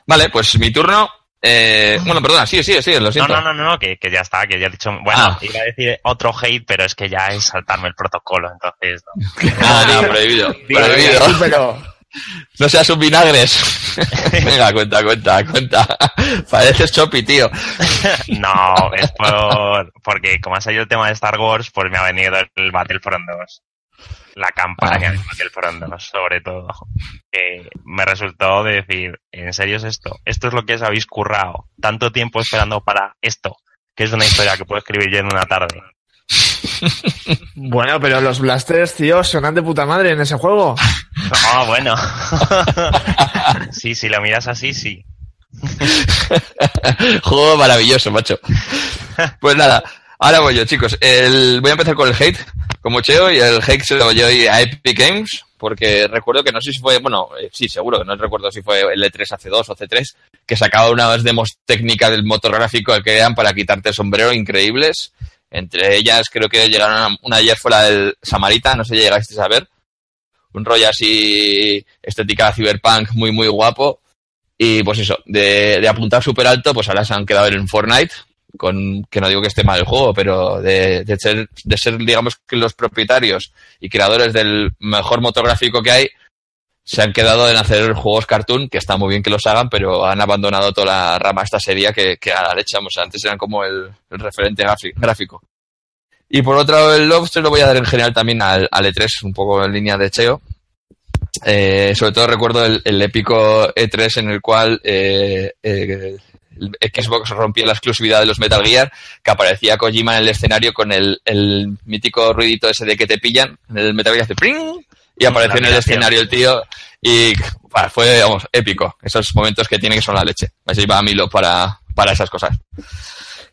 Vale, pues mi turno. Eh, bueno, perdona, sí, sí, sí, lo No, siento. no, no, no, no, que, que ya está, que ya he dicho. Bueno, Ah. iba a decir otro hate, pero es que ya es saltarme el protocolo, entonces. No. Ah, no, prohibido. Prohibido. Sí, pero No seas un vinagres. Venga, cuenta, cuenta, cuenta. Pareces Chopi, tío. No, es por, porque como ha salido el tema de Star Wars, pues me ha venido el Battlefront 2. La campaña Ah. de Battlefront 2, sobre todo. Que me resultó de decir, ¿en serio es esto? ¿Esto es lo que os habéis currado? Tanto tiempo esperando para esto, que es una historia que puedo escribir yo en una tarde. Bueno, pero los blasters, tío, sonan de puta madre en ese juego. No, bueno. sí, si lo miras así, sí. Juego maravilloso, macho. Pues nada, ahora voy yo, chicos. El, voy a empezar con el hate, como Cheo, y el hate se lo voy hoy a Epic Games, porque recuerdo que no sé si fue, bueno, eh, sí, seguro que no recuerdo si fue el E3 hace 2 o C3, que sacaba unas demos técnicas del motor gráfico que eran para quitarte el sombrero increíbles. Entre ellas creo que llegaron a, una de ellas fue la del Samarita, no sé si llegasteis a ver. Un rollo así, estética cyberpunk muy, muy guapo. Y pues eso, de, de apuntar súper alto, pues ahora se han quedado en Fortnite, con que no digo que esté mal el juego, pero de, de ser, de ser, digamos, que los propietarios y creadores del mejor motor gráfico que hay, se han quedado en hacer juegos cartoon, que está muy bien que los hagan, pero han abandonado toda la rama esta serie que, que a la leche, antes eran como el, referente gráfico. Y por otro lado, el se lo voy a dar en general también al, al E3, un poco en línea de Cheo. Eh, sobre todo recuerdo el, épico E3 en el cual eh, Xbox rompía la exclusividad de los Metal Gear, que aparecía Kojima en el escenario con el, el mítico ruidito ese de que te pillan, en el Metal Gear hace ¡pring! Y apareció en el escenario el tío y bah, fue, vamos, épico. Esos momentos que tiene que son la leche. Así va a Milo para, para esas cosas.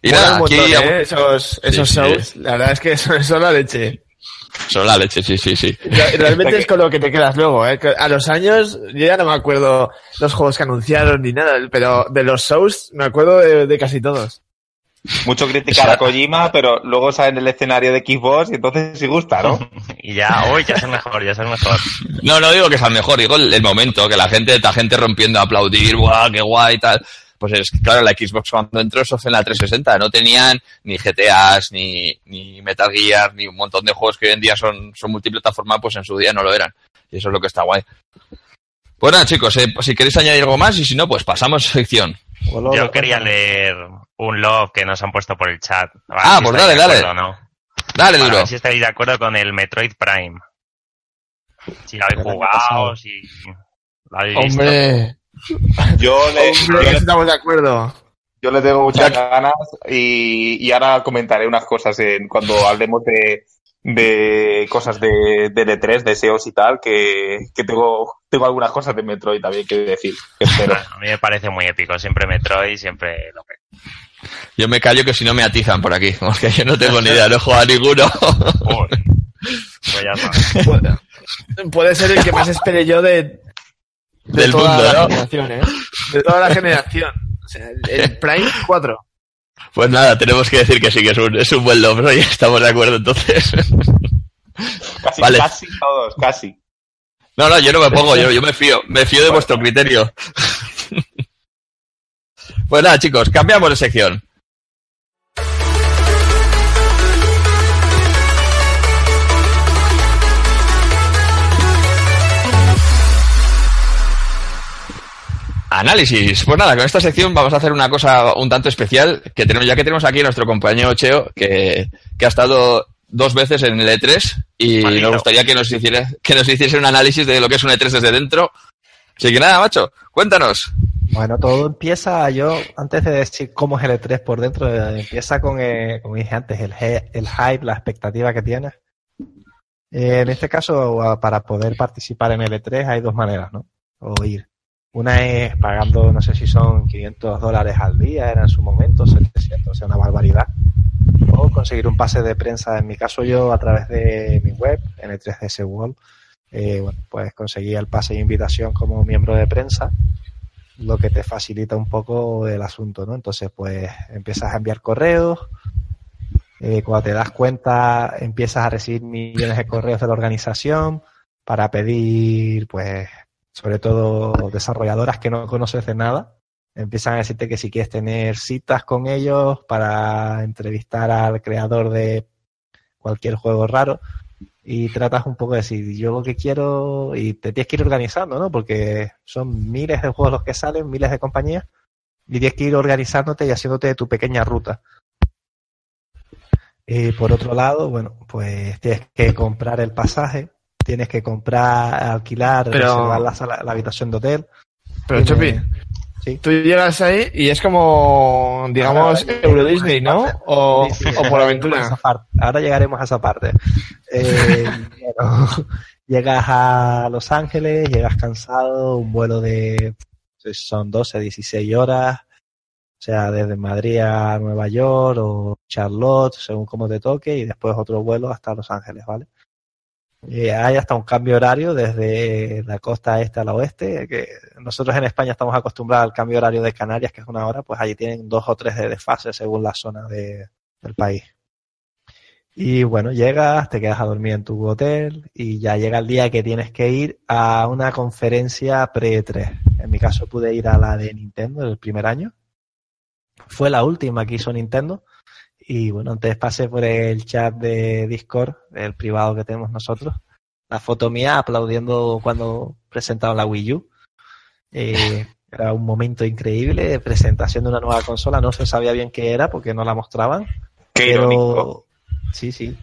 Y nada, aquí ¿eh? esos, esos sí. shows, la verdad es que son, son la leche. son la leche, sí, sí, sí. Re- Realmente es con lo que te quedas luego, ¿eh? A los años, yo ya no me acuerdo los juegos que anunciaron ni nada, pero de los shows me acuerdo de, de casi todos. Mucho criticar a Kojima, pero luego sale en el escenario de Xbox y entonces sí gusta, ¿no? Y ya, uy, ya es el mejor, ya es el mejor. No, no digo que sea el mejor, digo el, el momento, que la gente, la gente rompiendo a aplaudir, guau, qué guay y tal. Pues es que, claro, la Xbox cuando entró eso fue en la 360, no tenían ni GTAs, ni, ni Metal Gear, ni un montón de juegos que hoy en día son, son multiplataforma, pues en su día no lo eran. Y eso es lo que está guay. Pues nada, chicos, eh, si queréis añadir algo más y si no, pues pasamos a sección. Yo quería cuéntame. leer un love que nos han puesto por el chat. Ah, si pues dale, dale. acuerdo no. Dale, Para duro. ver si estáis de acuerdo con el Metroid Prime. Si lo habéis jugado, si lo habéis visto. Hombre, Yo le, hombre, yo le- estamos de acuerdo. yo le tengo muchas Ya- ganas y, y ahora comentaré unas cosas en, cuando hablemos de, de cosas de, de E3, deseos y tal, que, que tengo, tengo algunas cosas de Metroid también que decir. que espero. A mí me parece muy épico. Siempre Metroid, siempre lo que. Yo me callo que si no me atizan por aquí, porque yo no tengo ni idea, no he jugado a ninguno. Pues ya está. Puede, puede ser el que más espere yo de, de Del toda mundo, la ¿no? generación, ¿eh? De toda la generación. O sea, el, el Prime 4. Pues nada, tenemos que decir que sí, que es un, es un buen logro y estamos de acuerdo entonces. Casi, Vale. casi todos, casi. No, no, yo no me pongo, yo, yo me fío, me fío de vuestro criterio. Pues nada, chicos, cambiamos de sección. Análisis. Pues nada, con esta sección vamos a hacer una cosa un tanto especial, que tenemos, ya que tenemos aquí a nuestro compañero Cheo, que, que ha estado dos veces en el E3 y Maldito. nos gustaría que nos hiciera, que nos hiciese un análisis de lo que es un E3 desde dentro. Así que nada, macho, cuéntanos. Bueno, todo empieza, yo, antes de decir cómo es el E3 por dentro, empieza con, eh, como dije antes, el, el hype, la expectativa que tienes. Eh, en este caso, para poder participar en el E3 hay dos maneras, ¿no? O ir. Una es pagando, no sé si son 500 dólares al día, era en su momento, 700, o sea, una barbaridad. O conseguir un pase de prensa, en mi caso yo, a través de mi web, en el 3DS World, eh, bueno, pues conseguí el pase de invitación como miembro de prensa lo que te facilita un poco el asunto, ¿no? Entonces, pues empiezas a enviar correos, eh, cuando te das cuenta empiezas a recibir millones de correos de la organización para pedir, pues, sobre todo desarrolladoras que no conoces de nada, empiezan a decirte que si quieres tener citas con ellos para entrevistar al creador de cualquier juego raro y tratas un poco de decir, yo lo que quiero y te tienes que ir organizando, ¿no? Porque son miles de juegos los que salen, miles de compañías y tienes que ir organizándote y haciéndote tu pequeña ruta. Y por otro lado, bueno, pues tienes que comprar el pasaje, tienes que comprar, alquilar, Pero- reservar la, sala- la habitación de hotel. Pero Tiene- Chopi, Sí. tú llegas ahí y es como, digamos, Ahora Euro Disney, ¿no? O, Sí, sí, o por aventura. Ahora llegaremos a esa parte. Eh, bueno, llegas a Los Ángeles, llegas cansado, un vuelo de son 12, 16 horas, o sea, desde Madrid a Nueva York o Charlotte, según como te toque, y después otro vuelo hasta Los Ángeles, ¿vale? Hay hasta un cambio horario desde la costa este a la oeste, que nosotros en España estamos acostumbrados al cambio horario de Canarias, que es una hora, pues allí tienen dos o tres de desfase según la zona de, del país. Y bueno, llegas, te quedas a dormir en tu hotel y ya llega el día que tienes que ir a una conferencia pre-3. En mi caso pude ir a la de Nintendo el primer año. Fue la última que hizo Nintendo. Y bueno, antes pasé por el chat de Discord, el privado que tenemos nosotros. La foto mía aplaudiendo cuando presentaron la Wii U. Eh, era un momento increíble de presentación de una nueva consola. No se sabía bien qué era porque no la mostraban. Qué pero irónico. sí, sí.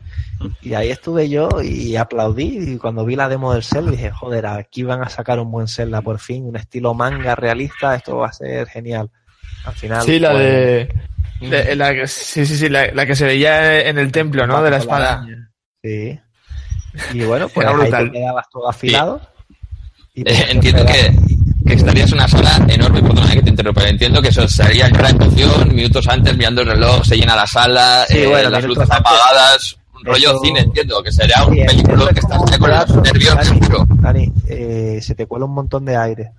Y ahí estuve yo y aplaudí. Y cuando vi la demo del Zelda dije, joder, aquí van a sacar un buen Zelda por fin, un estilo manga realista, esto va a ser genial. Al final. Sí, la pues, de, de- la que- sí, sí, sí, la, la que se veía en el templo, ¿no? De la espada. Sí. Y bueno, pues Era ahí brutal. te quedabas todo afilado. Y Eh, tenías que entiendo esperar. que, que estarías en una sala enorme, perdona eh, que te interrumpa, entiendo que eso sería en cada emoción, minutos antes, mirando el reloj, se llena la sala, Sí, eh, bueno, las luces antes. apagadas, un rollo Eso- cine, entiendo, que sería un Sí, película que estás con los nervios Dani, seguro. Dani, eh, se te cuela un montón de aire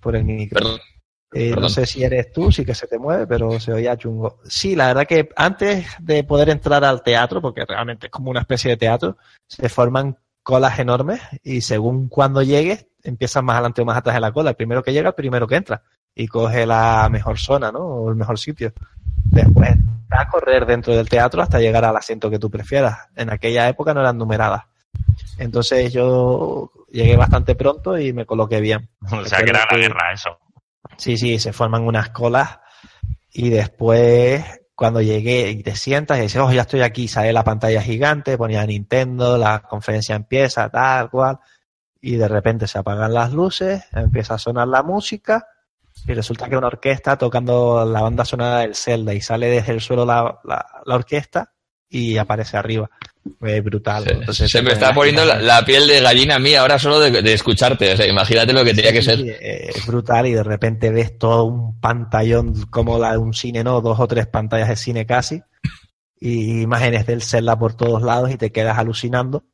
por el micro. Perdón. Eh, no sé si eres tú, sí que se te mueve, pero se oía chungo. Sí, la verdad que antes de poder entrar al teatro, porque realmente es como una especie de teatro, se forman colas enormes y según cuando llegues, empiezas más adelante o más atrás de la cola. El primero que llega, el primero que entra y coge la mejor zona, ¿no? O el mejor sitio. Después a correr dentro del teatro hasta llegar al asiento que tú prefieras. En aquella época no eran numeradas. Entonces yo llegué bastante pronto y me coloqué bien. O sea, que era la guerra, eso. Sí, sí, se forman unas colas y después cuando llegué y te sientas y dices, oh, ya estoy aquí, sale la pantalla gigante, ponía Nintendo, la conferencia empieza, tal cual, y de repente se apagan las luces, empieza a sonar la música y resulta que una orquesta tocando la banda sonora del Zelda y sale desde el suelo la, la, la orquesta y aparece arriba. Es brutal. Se, Entonces, se me está poniendo la, piel de gallina a mí ahora solo de, de escucharte, o sea, imagínate lo que tenía que ser. eh, es brutal y de repente ves todo un pantallón como la de un cine, ¿no? Dos o tres pantallas de cine casi y imágenes del Zelda por todos lados y te quedas alucinando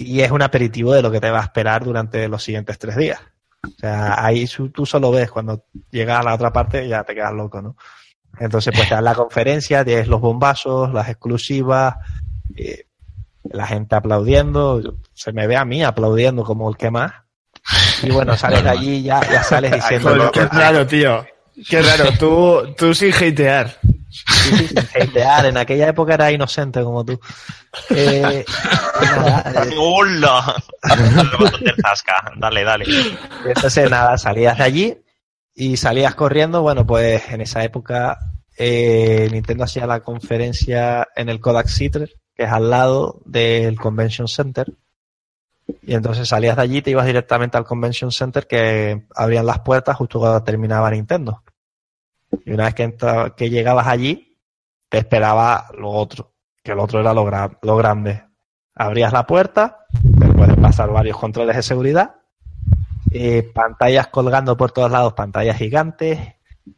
y es un aperitivo de lo que te va a esperar durante los siguientes tres días. O sea, ahí tú solo ves cuando llegas a la otra parte ya te quedas loco, ¿no? Entonces pues te dan la conferencia, tienes los bombazos, las exclusivas, eh, la gente aplaudiendo, se me ve a mí aplaudiendo como el que más. Y bueno, sales de allí y ya, ya sales diciendo qué raro, tío. Qué raro, tú, tú sin hatear. Sí, sí, sin hatear. En aquella época era inocente como tú. Eh, nada, eh, ¡Hola! Dale, dale. entonces nada, salías de allí y salías corriendo. Bueno, pues en esa época eh, Nintendo hacía la conferencia en el Kodak Theater, que es al lado del Convention Center. Y entonces salías de allí y te ibas directamente al Convention Center que abrían las puertas justo cuando terminaba Nintendo. Y una vez que, entra- que llegabas allí, te esperaba lo otro, que lo otro era lo, gra- lo grande. Abrías la puerta, te pueden pasar varios controles de seguridad, eh, pantallas colgando por todos lados, pantallas gigantes,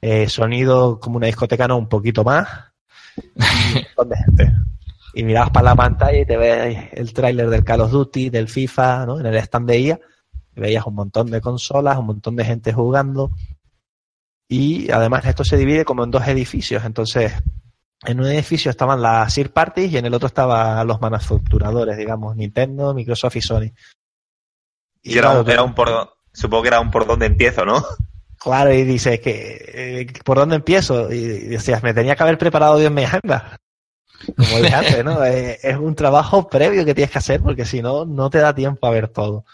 eh, sonido como una discoteca, no, un poquito más, y un montón de gente. Y mirabas para la pantalla y te ves el tráiler del Call of Duty, del FIFA, ¿no? En el stand de IA, y veías un montón de consolas, un montón de gente jugando. Y además esto se divide como en dos edificios. Entonces, en un edificio estaban las Sir Parties y en el otro estaban los manufacturadores, digamos, Nintendo, Microsoft y Sony. Y era, claro, un, era un por, supongo que era un por donde empiezo, ¿no? Claro, y dices que eh, ¿por dónde empiezo? Y decías, me tenía que haber preparado bien mi agenda. Como dije antes, ¿no? Eh, es un trabajo previo que tienes que hacer porque si no, no te da tiempo a ver todo.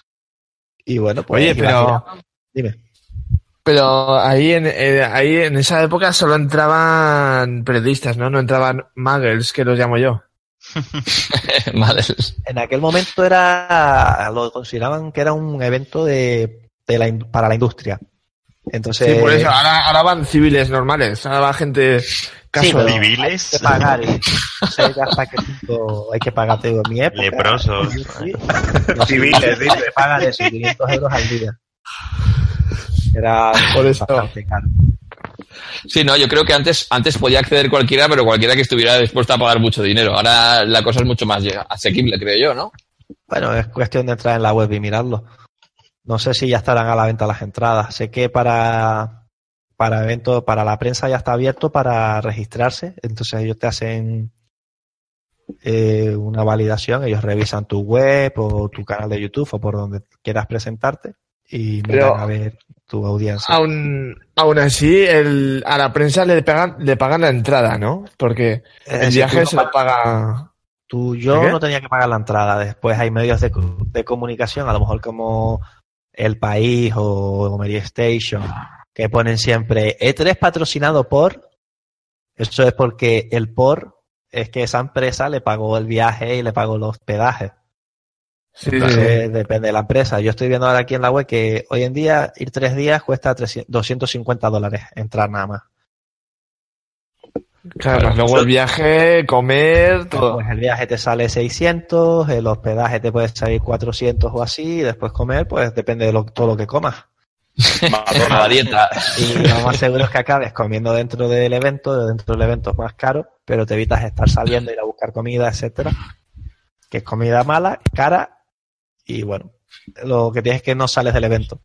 Y bueno, pues. Oye, pero. Dime. Pero ahí en, eh, ahí en esa época solo entraban periodistas, ¿no? No entraban muggles, que los llamo yo. vale. En aquel momento era. Lo consideraban que era un evento de, de la, in- para la industria. Entonces. Sí, por eso. Ahora, ahora van civiles normales. Ahora va gente Sí, casual. pero Civiles. Hay que pagar. y no sé ya hasta qué punto hay que pagar. Te digo, mi época. Leprosos. Sí, Los civiles, dice, pagan eso, 500 euros al día. Era Por eso. bastante caro. Sí, no, yo creo que antes, antes podía acceder cualquiera, pero cualquiera que estuviera dispuesto a pagar mucho dinero. Ahora la cosa es mucho más asequible, creo yo, ¿no? Bueno, es cuestión de entrar en la web y mirarlo. No sé si ya estarán a la venta las entradas. Sé que para, para eventos, para la prensa ya está abierto para registrarse. Entonces ellos te hacen eh, una validación, ellos revisan tu web o tu canal de YouTube o por donde quieras presentarte y miran a ver tu audiencia. Aún, aún así, el, a la prensa le pagan, le pagan la entrada, ¿no? Porque Eh, el viaje tú se no lo paga. Tú, yo no tenía que pagar la entrada. Después hay medios de, co- de comunicación, a lo mejor como El País o Mary Station, que ponen siempre E3 patrocinado por. Eso es porque el por es que esa empresa le pagó el viaje y le pagó el hospedaje. Sí, sí, Entonces, sí. depende de la empresa. Yo estoy viendo ahora aquí en la web que hoy en día ir tres días cuesta 300 250 dólares entrar nada más. Claro, luego el viaje, comer, todo. Pues el viaje te sale 600, el hospedaje te puede salir 400 o así, y después comer, pues depende de lo- todo lo que comas. La dieta. Y lo más seguro es que acabes comiendo dentro del evento, dentro del evento es más caro, pero te evitas estar saliendo, ir a buscar comida, etcétera, que es comida mala, cara, y bueno, lo que tienes es que no sales del evento.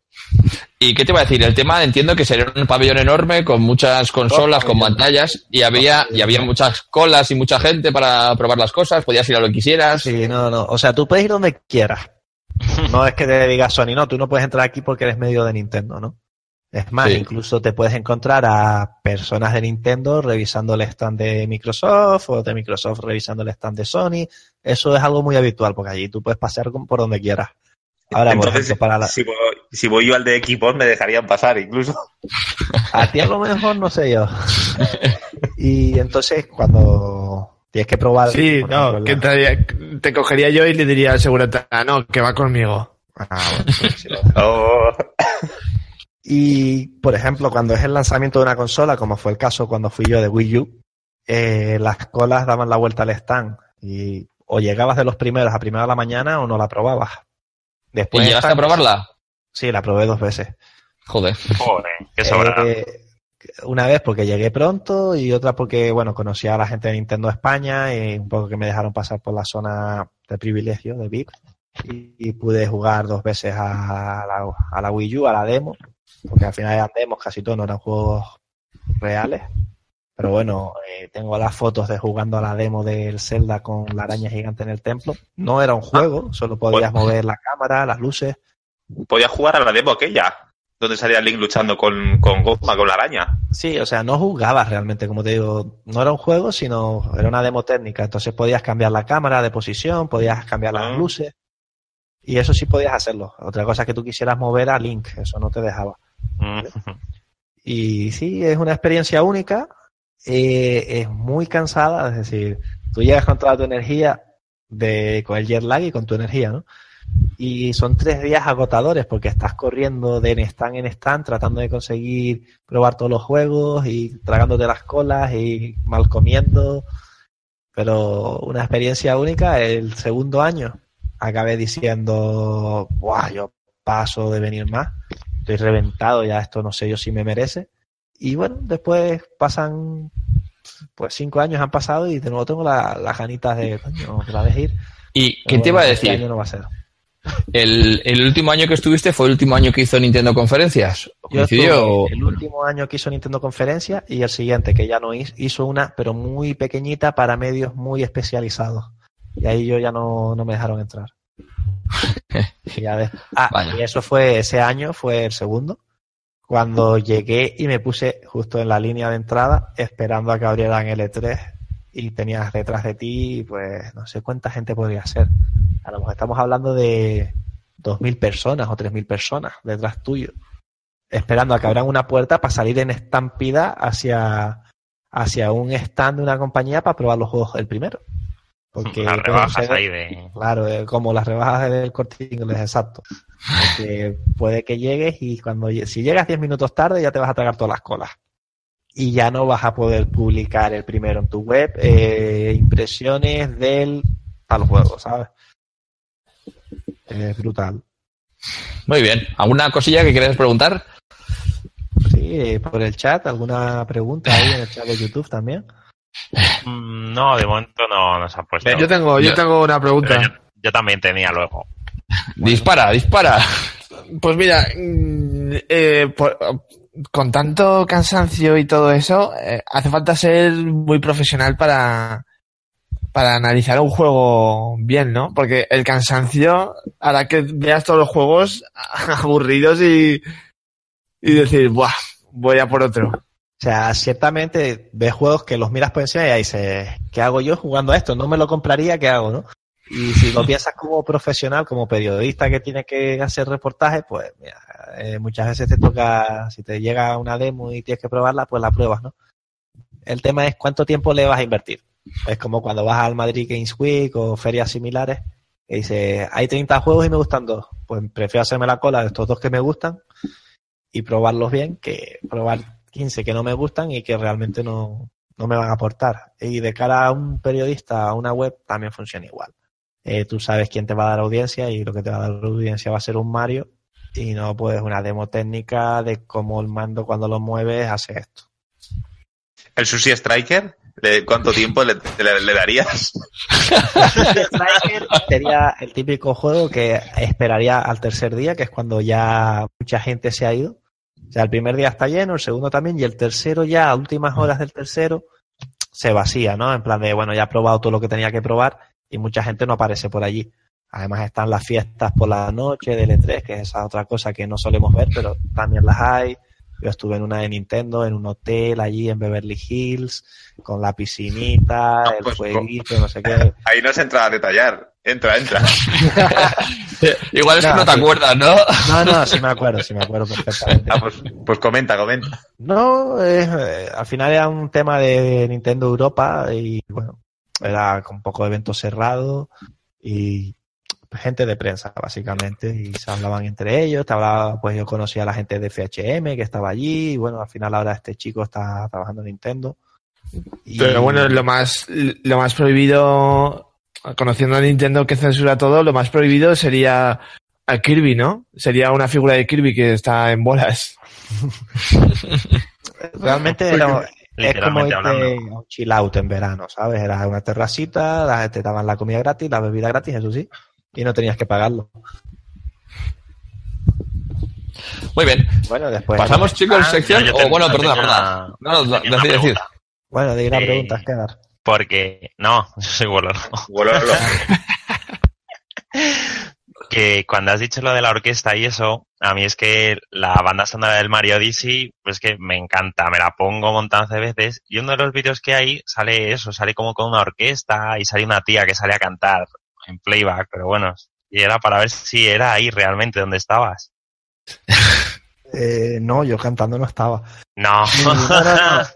¿Y qué te iba a decir? El tema, entiendo que sería un pabellón enorme con muchas consolas, con pantallas, y había, y había muchas colas y mucha gente para probar las cosas, podías ir a lo que quisieras. Sí, no, no, o sea, tú puedes ir donde quieras. No es que te diga Sony, no, tú no puedes entrar aquí porque eres medio de Nintendo, ¿no? Es más, Sí. incluso te puedes encontrar a personas de Nintendo revisando el stand de Microsoft o de Microsoft revisando el stand de Sony. Eso es algo muy habitual porque allí tú puedes pasear por donde quieras. Ahora, Entonces, ejemplo, para la... si, voy, si voy yo al de Xbox, me dejarían pasar incluso. A ti a lo mejor no sé yo. Y entonces cuando tienes que probar... Sí, no, ejemplo, que te cogería yo y le diría al segurata, "Ah, no, que va conmigo. Ah, bueno, pues sí, lo- Oh, Y, por ejemplo, cuando es el lanzamiento de una consola, como fue el caso cuando fui yo de Wii U, eh, las colas daban la vuelta al stand y o llegabas de los primeros a primera de la mañana o no la probabas. ¿Y Después llegaste a probarla? Sí, la probé dos veces. Joder. Joder, qué sobra. Eh, una vez porque llegué pronto y otra porque, bueno, conocí a la gente de Nintendo España y un poco que me dejaron pasar por la zona de privilegio, de VIP. Y, y pude jugar dos veces a la, a la Wii U, a la demo, porque al final eran demos, casi todos no eran juegos reales. Pero bueno, eh, tengo las fotos de jugando a la demo del Zelda con la araña gigante en el templo. No era un juego, solo podías mover la cámara, las luces. podía jugar a la demo aquella, donde salía Link luchando con, con Goma, con la araña. Sí, o sea, no jugabas realmente, como te digo, no era un juego, sino era una demo técnica. Entonces podías cambiar la cámara de posición, podías cambiar las Ah. luces. Y eso sí podías hacerlo. Otra cosa es que tú quisieras mover a Link, eso no te dejaba. Mm. Y sí, es una experiencia única, eh, es muy cansada, es decir, tú llegas con toda tu energía, de, con el jet lag y con tu energía, ¿no? Y son tres días agotadores porque estás corriendo de stand en stand tratando de conseguir probar todos los juegos y tragándote las colas y mal comiendo. Pero una experiencia única. El segundo año acabé diciendo, Buah, yo paso de venir más. Estoy reventado, ya esto no sé yo si me merece. Y bueno, después pasan, pues cinco años han pasado y de nuevo tengo la- las ganitas de, coño, otra vez ir. ¿Y qué te iba a este decir? año no va a ser. ¿El, el último año que estuviste fue el último año que hizo Nintendo conferencias? El último año que hizo Nintendo Conferencia y el siguiente, que ya no hizo, hizo una, pero muy pequeñita para medios muy especializados. Y ahí yo ya no, no me dejaron entrar. Y ah, y eso fue, ese año fue el segundo. Cuando llegué y me puse justo en la línea de entrada, esperando a que abrieran el E3 y tenías detrás de ti, pues no sé cuánta gente podría ser. A lo mejor estamos hablando de 2.000 personas o 3.000 personas detrás tuyo, esperando a que abran una puerta para salir en estampida hacia, hacia un stand de una compañía para probar los juegos el primero. Porque las rebajas ahí de... Claro, eh, como las rebajas del corte inglés, exacto. Porque puede que llegues y cuando si llegas 10 minutos tarde ya te vas a tragar todas las colas. Y ya no vas a poder publicar el primero en tu web eh, impresiones del tal juego, ¿sabes? Es brutal. Muy bien. ¿Alguna cosilla que quieras preguntar? Sí, eh, por el chat, ¿alguna pregunta ahí en el chat de YouTube también? Mm, no, de momento no nos ha puesto. Yo tengo, yo tengo una pregunta. Yo, también tenía luego. Dispara, dispara. Pues mira, mm, eh, con tanto cansancio y todo eso, eh, hace falta ser muy profesional para, para analizar un juego bien, ¿no? Porque el cansancio hará que veas todos los juegos aburridos y, y decir, Buah, voy a por otro. O sea, ciertamente ves juegos que los miras por encima y dices, ¿qué hago yo jugando a esto? No me lo compraría, ¿qué hago, no? Y si lo piensas como profesional, como periodista que tiene que hacer reportajes, pues mira, eh, muchas veces te toca, si te llega una demo y tienes que probarla, pues la pruebas, ¿no? El tema es cuánto tiempo le vas a invertir. Es como cuando vas al Madrid Games Week o ferias similares y dices, hay 30 juegos y me gustan dos. Pues prefiero hacerme la cola de estos dos que me gustan y probarlos bien que probar 15 que no me gustan y que realmente no, no me van a aportar. Y de cara a un periodista, a una web, también funciona igual. Eh, tú sabes quién te va a dar audiencia y lo que te va a dar audiencia va a ser un Mario y no puedes una demo técnica de cómo el mando cuando lo mueves hace esto. ¿El Sushi Striker? ¿Cuánto tiempo le, darías? El Striker sería el típico juego que esperaría al tercer día, que es cuando ya mucha gente se ha ido o sea, el primer día está lleno, el segundo también, y el tercero ya, a últimas horas del tercero, se vacía, ¿no? En plan de, bueno, ya he probado todo lo que tenía que probar y mucha gente no aparece por allí. Además están las fiestas por la noche del E3, que es esa otra cosa que no solemos ver, pero también las hay. Yo estuve en una de Nintendo, en un hotel allí en Beverly Hills, con la piscinita, el pues, fueguito, no sé qué. Ahí no se entra a detallar. Entra, entra. Igual es que no te acuerdas, ¿no? No, no, sí me acuerdo, sí me acuerdo perfectamente. Ah, pues, pues comenta, comenta. No, eh, al final era un tema de Nintendo Europa y bueno, era un poco de evento cerrado y gente de prensa, básicamente, y se hablaban entre ellos, te hablaba, pues yo conocía a la gente de FHM que estaba allí, y bueno, al final ahora este chico está trabajando en Nintendo. Pero bueno, lo más, lo más prohibido, conociendo a Nintendo que censura todo, lo más prohibido sería a Kirby, ¿no? Sería una figura de Kirby que está en bolas. Realmente era, es como un chill out en verano, ¿sabes? Era una terracita, la gente te daban la comida gratis, la bebida gratis, eso sí y no tenías que pagarlo. Muy bien. Bueno, después. ¿Pasamos, chicos, ah, sección? o bueno, perdona, perdona. No, no, decir, decir. Bueno, de una eh, pregunta, quedar. Porque, no, yo soy Wololo. que cuando has dicho lo de la orquesta y eso, a mí es que la banda sonora del Mario Odyssey, pues que me encanta, me la pongo un montón de veces. Y uno de los vídeos que hay sale eso, sale como con una orquesta y sale una tía que sale a cantar en playback, pero bueno, y era para ver si era ahí realmente donde estabas. Eh, no, yo cantando no estaba. No.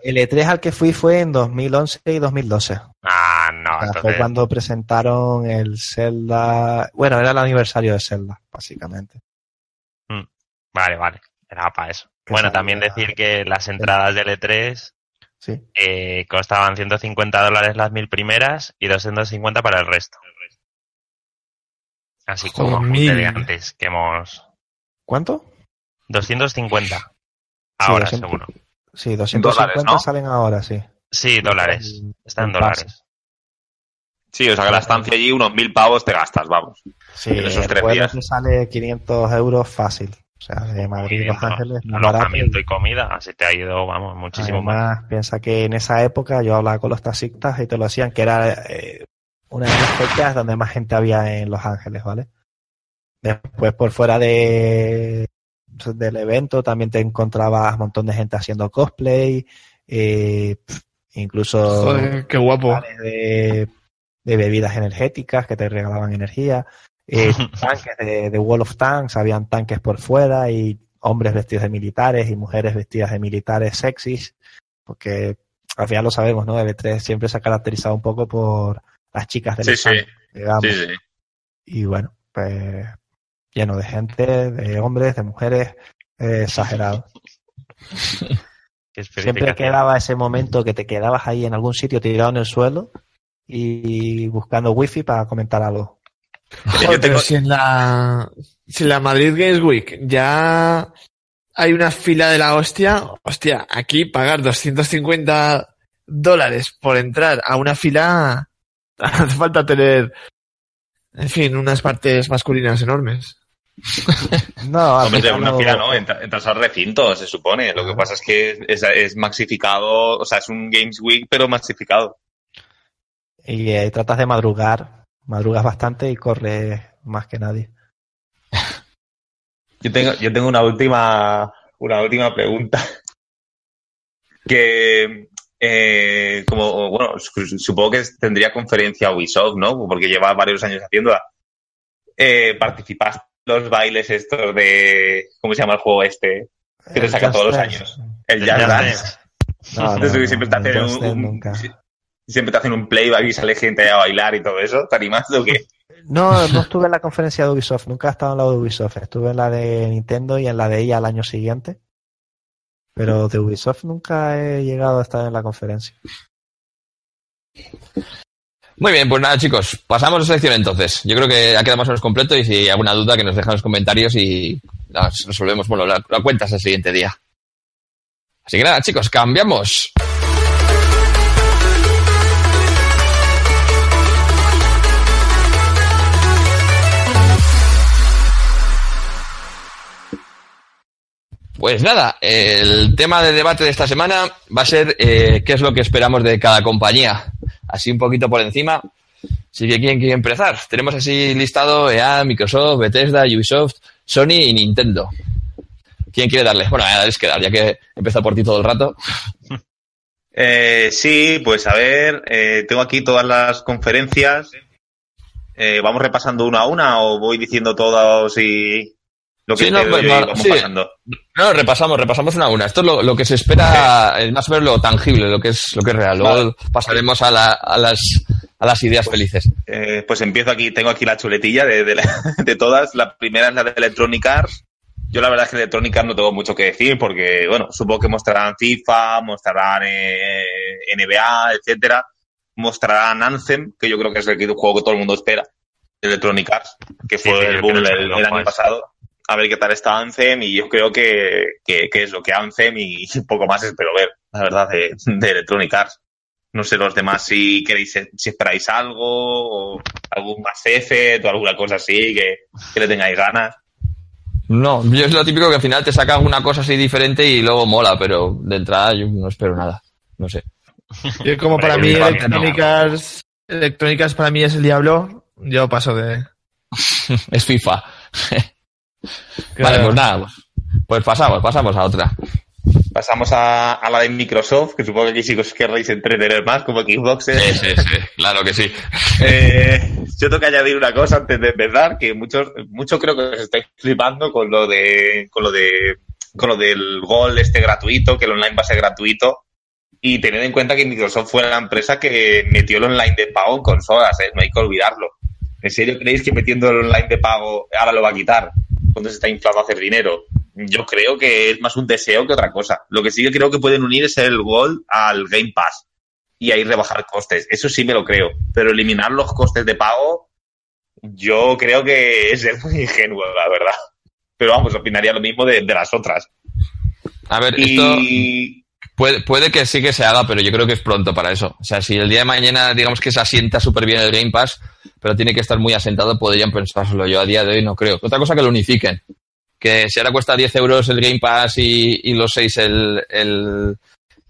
El E3 al que fui fue en 2011 y 2012. Ah, no. Fue cuando presentaron el Zelda. Bueno, era el aniversario de Zelda, básicamente. Mm, vale, vale. Era para eso. bueno, también decir que las entradas del E3 sí. eh, costaban 150 dólares las mil primeras y 250 para el resto. Así como de antes que hemos. ¿Cuánto? 250. Ahora, seguro. Sí, 250 salen ahora, sí. Sí, dólares. Están en dólares. Sí, o sea que la estancia allí, unos mil pavos te gastas, vamos. Sí, en esos tres días. sale 500 euros fácil. O sea, de Madrid a Los Ángeles. Alojamiento y comida, así te ha ido, vamos, muchísimo más. Piensa que en esa época yo hablaba con los taxistas y te lo decían que era eh, una de las fechas donde más gente había en Los Ángeles, ¿vale? Después por fuera de del evento también te encontrabas un montón de gente haciendo cosplay, eh, incluso Joder, qué guapo. de, de bebidas energéticas que te regalaban energía, eh, tanques de, de Wall of Tanks, habían tanques por fuera y hombres vestidos de militares y mujeres vestidas de militares sexys, porque al final lo sabemos, ¿no? El E3 siempre se ha caracterizado un poco por las chicas del Sí, stand, sí. digamos. Sí, sí. Y bueno, pues lleno de gente, de hombres, de mujeres, eh, exagerado. Siempre quedaba ese momento que te quedabas ahí en algún sitio tirado en el suelo y buscando wifi para comentar algo. Joder, Yo tengo- pero si en la, si en la Madrid Games Week ya hay una fila de la hostia, hostia, aquí pagar 250 dólares por entrar a una fila, hace falta tener, en fin, unas partes masculinas enormes. No, Hombre, una no- fila, ¿no? Entra- Entras al recinto, se supone. Lo que pasa es que es, es maxificado, o sea, es un Games Week, pero maxificado. Y eh, tratas de madrugar, madrugas bastante y corres más que nadie. Yo tengo, yo tengo una última, una última pregunta. Que, eh, como, bueno, su- supongo que tendría conferencia Ubisoft, ¿no? Porque lleva varios años haciéndola. Eh, ¿Participaste en los bailes estos de, ¿cómo se llama el juego este? Que te saca Just todos los años. El Just Dance. Dance. No, no, Entonces, no, siempre te hacen un, Dance un- nunca. siempre te hacen un playback y sale gente a bailar y todo eso. ¿Te animas o qué? No, no estuve en la conferencia de Ubisoft, nunca he estado en la de Ubisoft, estuve en la de Nintendo y en la de ella al año siguiente. Pero de Ubisoft nunca he llegado a estar en la conferencia. Muy bien, pues nada, chicos, pasamos a la sección entonces. Yo creo que ha quedado más o menos completo y si hay alguna duda que nos dejan en los comentarios y las resolvemos, bueno, la, la cuentas el siguiente día. Así que nada, chicos, cambiamos. Pues nada, el tema de debate de esta semana va a ser eh, qué es lo que esperamos de cada compañía. Así un poquito por encima. Así que ¿quién quiere empezar? Tenemos así listado EA, Microsoft, Bethesda, Ubisoft, Sony y Nintendo. ¿Quién quiere darle? Bueno, a darles que dar, ya que empezó por ti todo el rato. Eh, sí, pues a ver, eh, tengo aquí todas las conferencias. Eh, ¿Vamos repasando una a una o voy diciendo todos y lo que Sí, no, pues, y no, vamos sí. pasando? No, repasamos, repasamos una a una. Esto es lo, lo que se espera, es más o menos lo tangible, lo que es, lo que es real. Luego pasaremos a, la- a las, a las ideas felices. Eh, pues empiezo aquí, tengo aquí la chuletilla de, de, la- de todas. La primera es la de Electronic Arts. Yo la verdad es que de Electronic Arts no tengo mucho que decir porque, bueno, supongo que mostrarán FIFA, mostrarán eh, NBA, etcétera. Mostrarán Anthem, que yo creo que es el juego que todo el mundo espera. de Electronic Arts, que Sí, fue sí, el boom ojo a año eso. pasado. A ver qué tal está Anthem y yo creo que, que, que es lo que Anthem y poco más espero ver, la verdad, de, de Electronic Arts. No sé los demás si queréis, si esperáis algo, o algún más F o alguna cosa así que, que le tengáis ganas. No, yo es lo típico que al final te sacan una cosa así diferente y luego mola, pero de entrada yo no espero nada. No sé. Yo como Hombre, para yo mí Electronic Arts para mí es el diablo, yo paso de... Es FIFA. Vale, pues nada, pues, pues pasamos, pasamos a otra. Pasamos a, a la de Microsoft, que supongo que aquí sí que os querréis entretener más, como Xbox. ¿eh? Sí, sí, sí, claro que sí. Eh, yo tengo que añadir una cosa antes de empezar, que muchos, mucho creo que os estáis flipando con lo de, con lo de, con lo del gol este gratuito, que el online va a ser gratuito. Y tened en cuenta que Microsoft fue la empresa que metió el online de pago en consolas, ¿eh? no hay que olvidarlo. ¿En serio creéis que metiendo el online de pago ahora lo va a quitar? Cuando se está inflado a hacer dinero. Yo creo que es más un deseo que otra cosa. Lo que sí que creo que pueden unir es el gol al Game Pass y ahí rebajar costes. Eso sí me lo creo. Pero eliminar los costes de pago, yo creo que es ser muy ingenuo, la verdad. Pero vamos, opinaría lo mismo de, de las otras. A ver, esto Y puede, puede que sí que se haga, pero yo creo que es pronto para eso. O sea, si el día de mañana, digamos que se asienta súper bien el Game Pass, pero tiene que estar muy asentado, podrían pensárselo. Yo a día de hoy no creo. Otra cosa que lo unifiquen. Que si ahora cuesta 10 euros el Game Pass y, y los 6 el, el,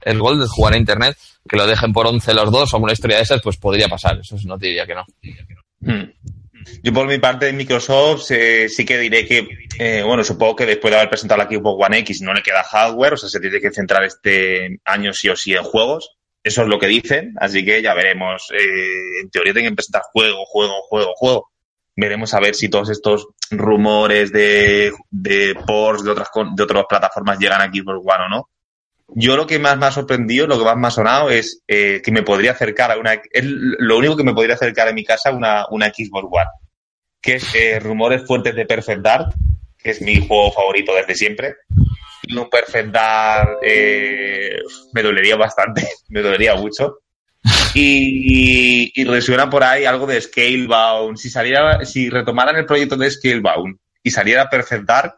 el Gold de jugar a Internet, que lo dejen por 11 los dos o una historia de esas, pues podría pasar. Eso no te diría que no. Hmm. Yo por mi parte de Microsoft eh, sí que diré que, eh, bueno, supongo que después de haber presentado la Xbox One X no le queda hardware, o sea, se tiene que centrar este año sí o sí en juegos. Eso es lo que dicen, así que ya veremos. Eh, en teoría tienen que presentar juego, juego, juego, juego. Veremos a ver si todos estos rumores de, de ports de otras, de otras plataformas llegan a Xbox One o no. Yo lo que más me ha sorprendido, lo que más me ha sonado es eh, que me podría acercar a una... Lo único que me podría acercar en mi casa a una, una Xbox One. Que es eh, rumores fuertes de Perfect Dark, que es mi juego favorito desde siempre. Y un Perfect Dark eh, me dolería bastante, me dolería mucho. Y, y resuena por ahí algo de Scalebound. Si saliera, si retomaran el proyecto de Scalebound y saliera Perfect Dark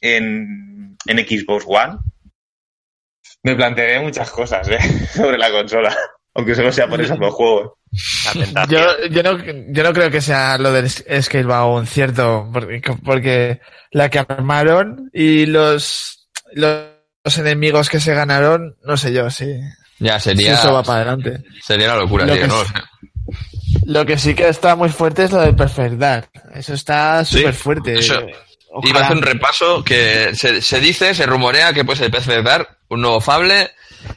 en, en Xbox One, me plantearía muchas cosas ¿eh? sobre la consola. Aunque solo sea por eso por juego. La tentación. Yo, yo, no, yo no creo que sea lo del Scalebound cierto, porque, porque la que armaron y los, los, los enemigos que se ganaron, no sé yo, sí. Ya, Si sería, eso va para adelante. sería la locura, Lo tío, no lo que sí que está muy fuerte es lo del Perfect Dark. Eso está Sí, súper fuerte. eso. Ojalá- Iba a hacer un repaso que se, se dice, se rumorea que puede ser Perfect Dark, un nuevo Fable,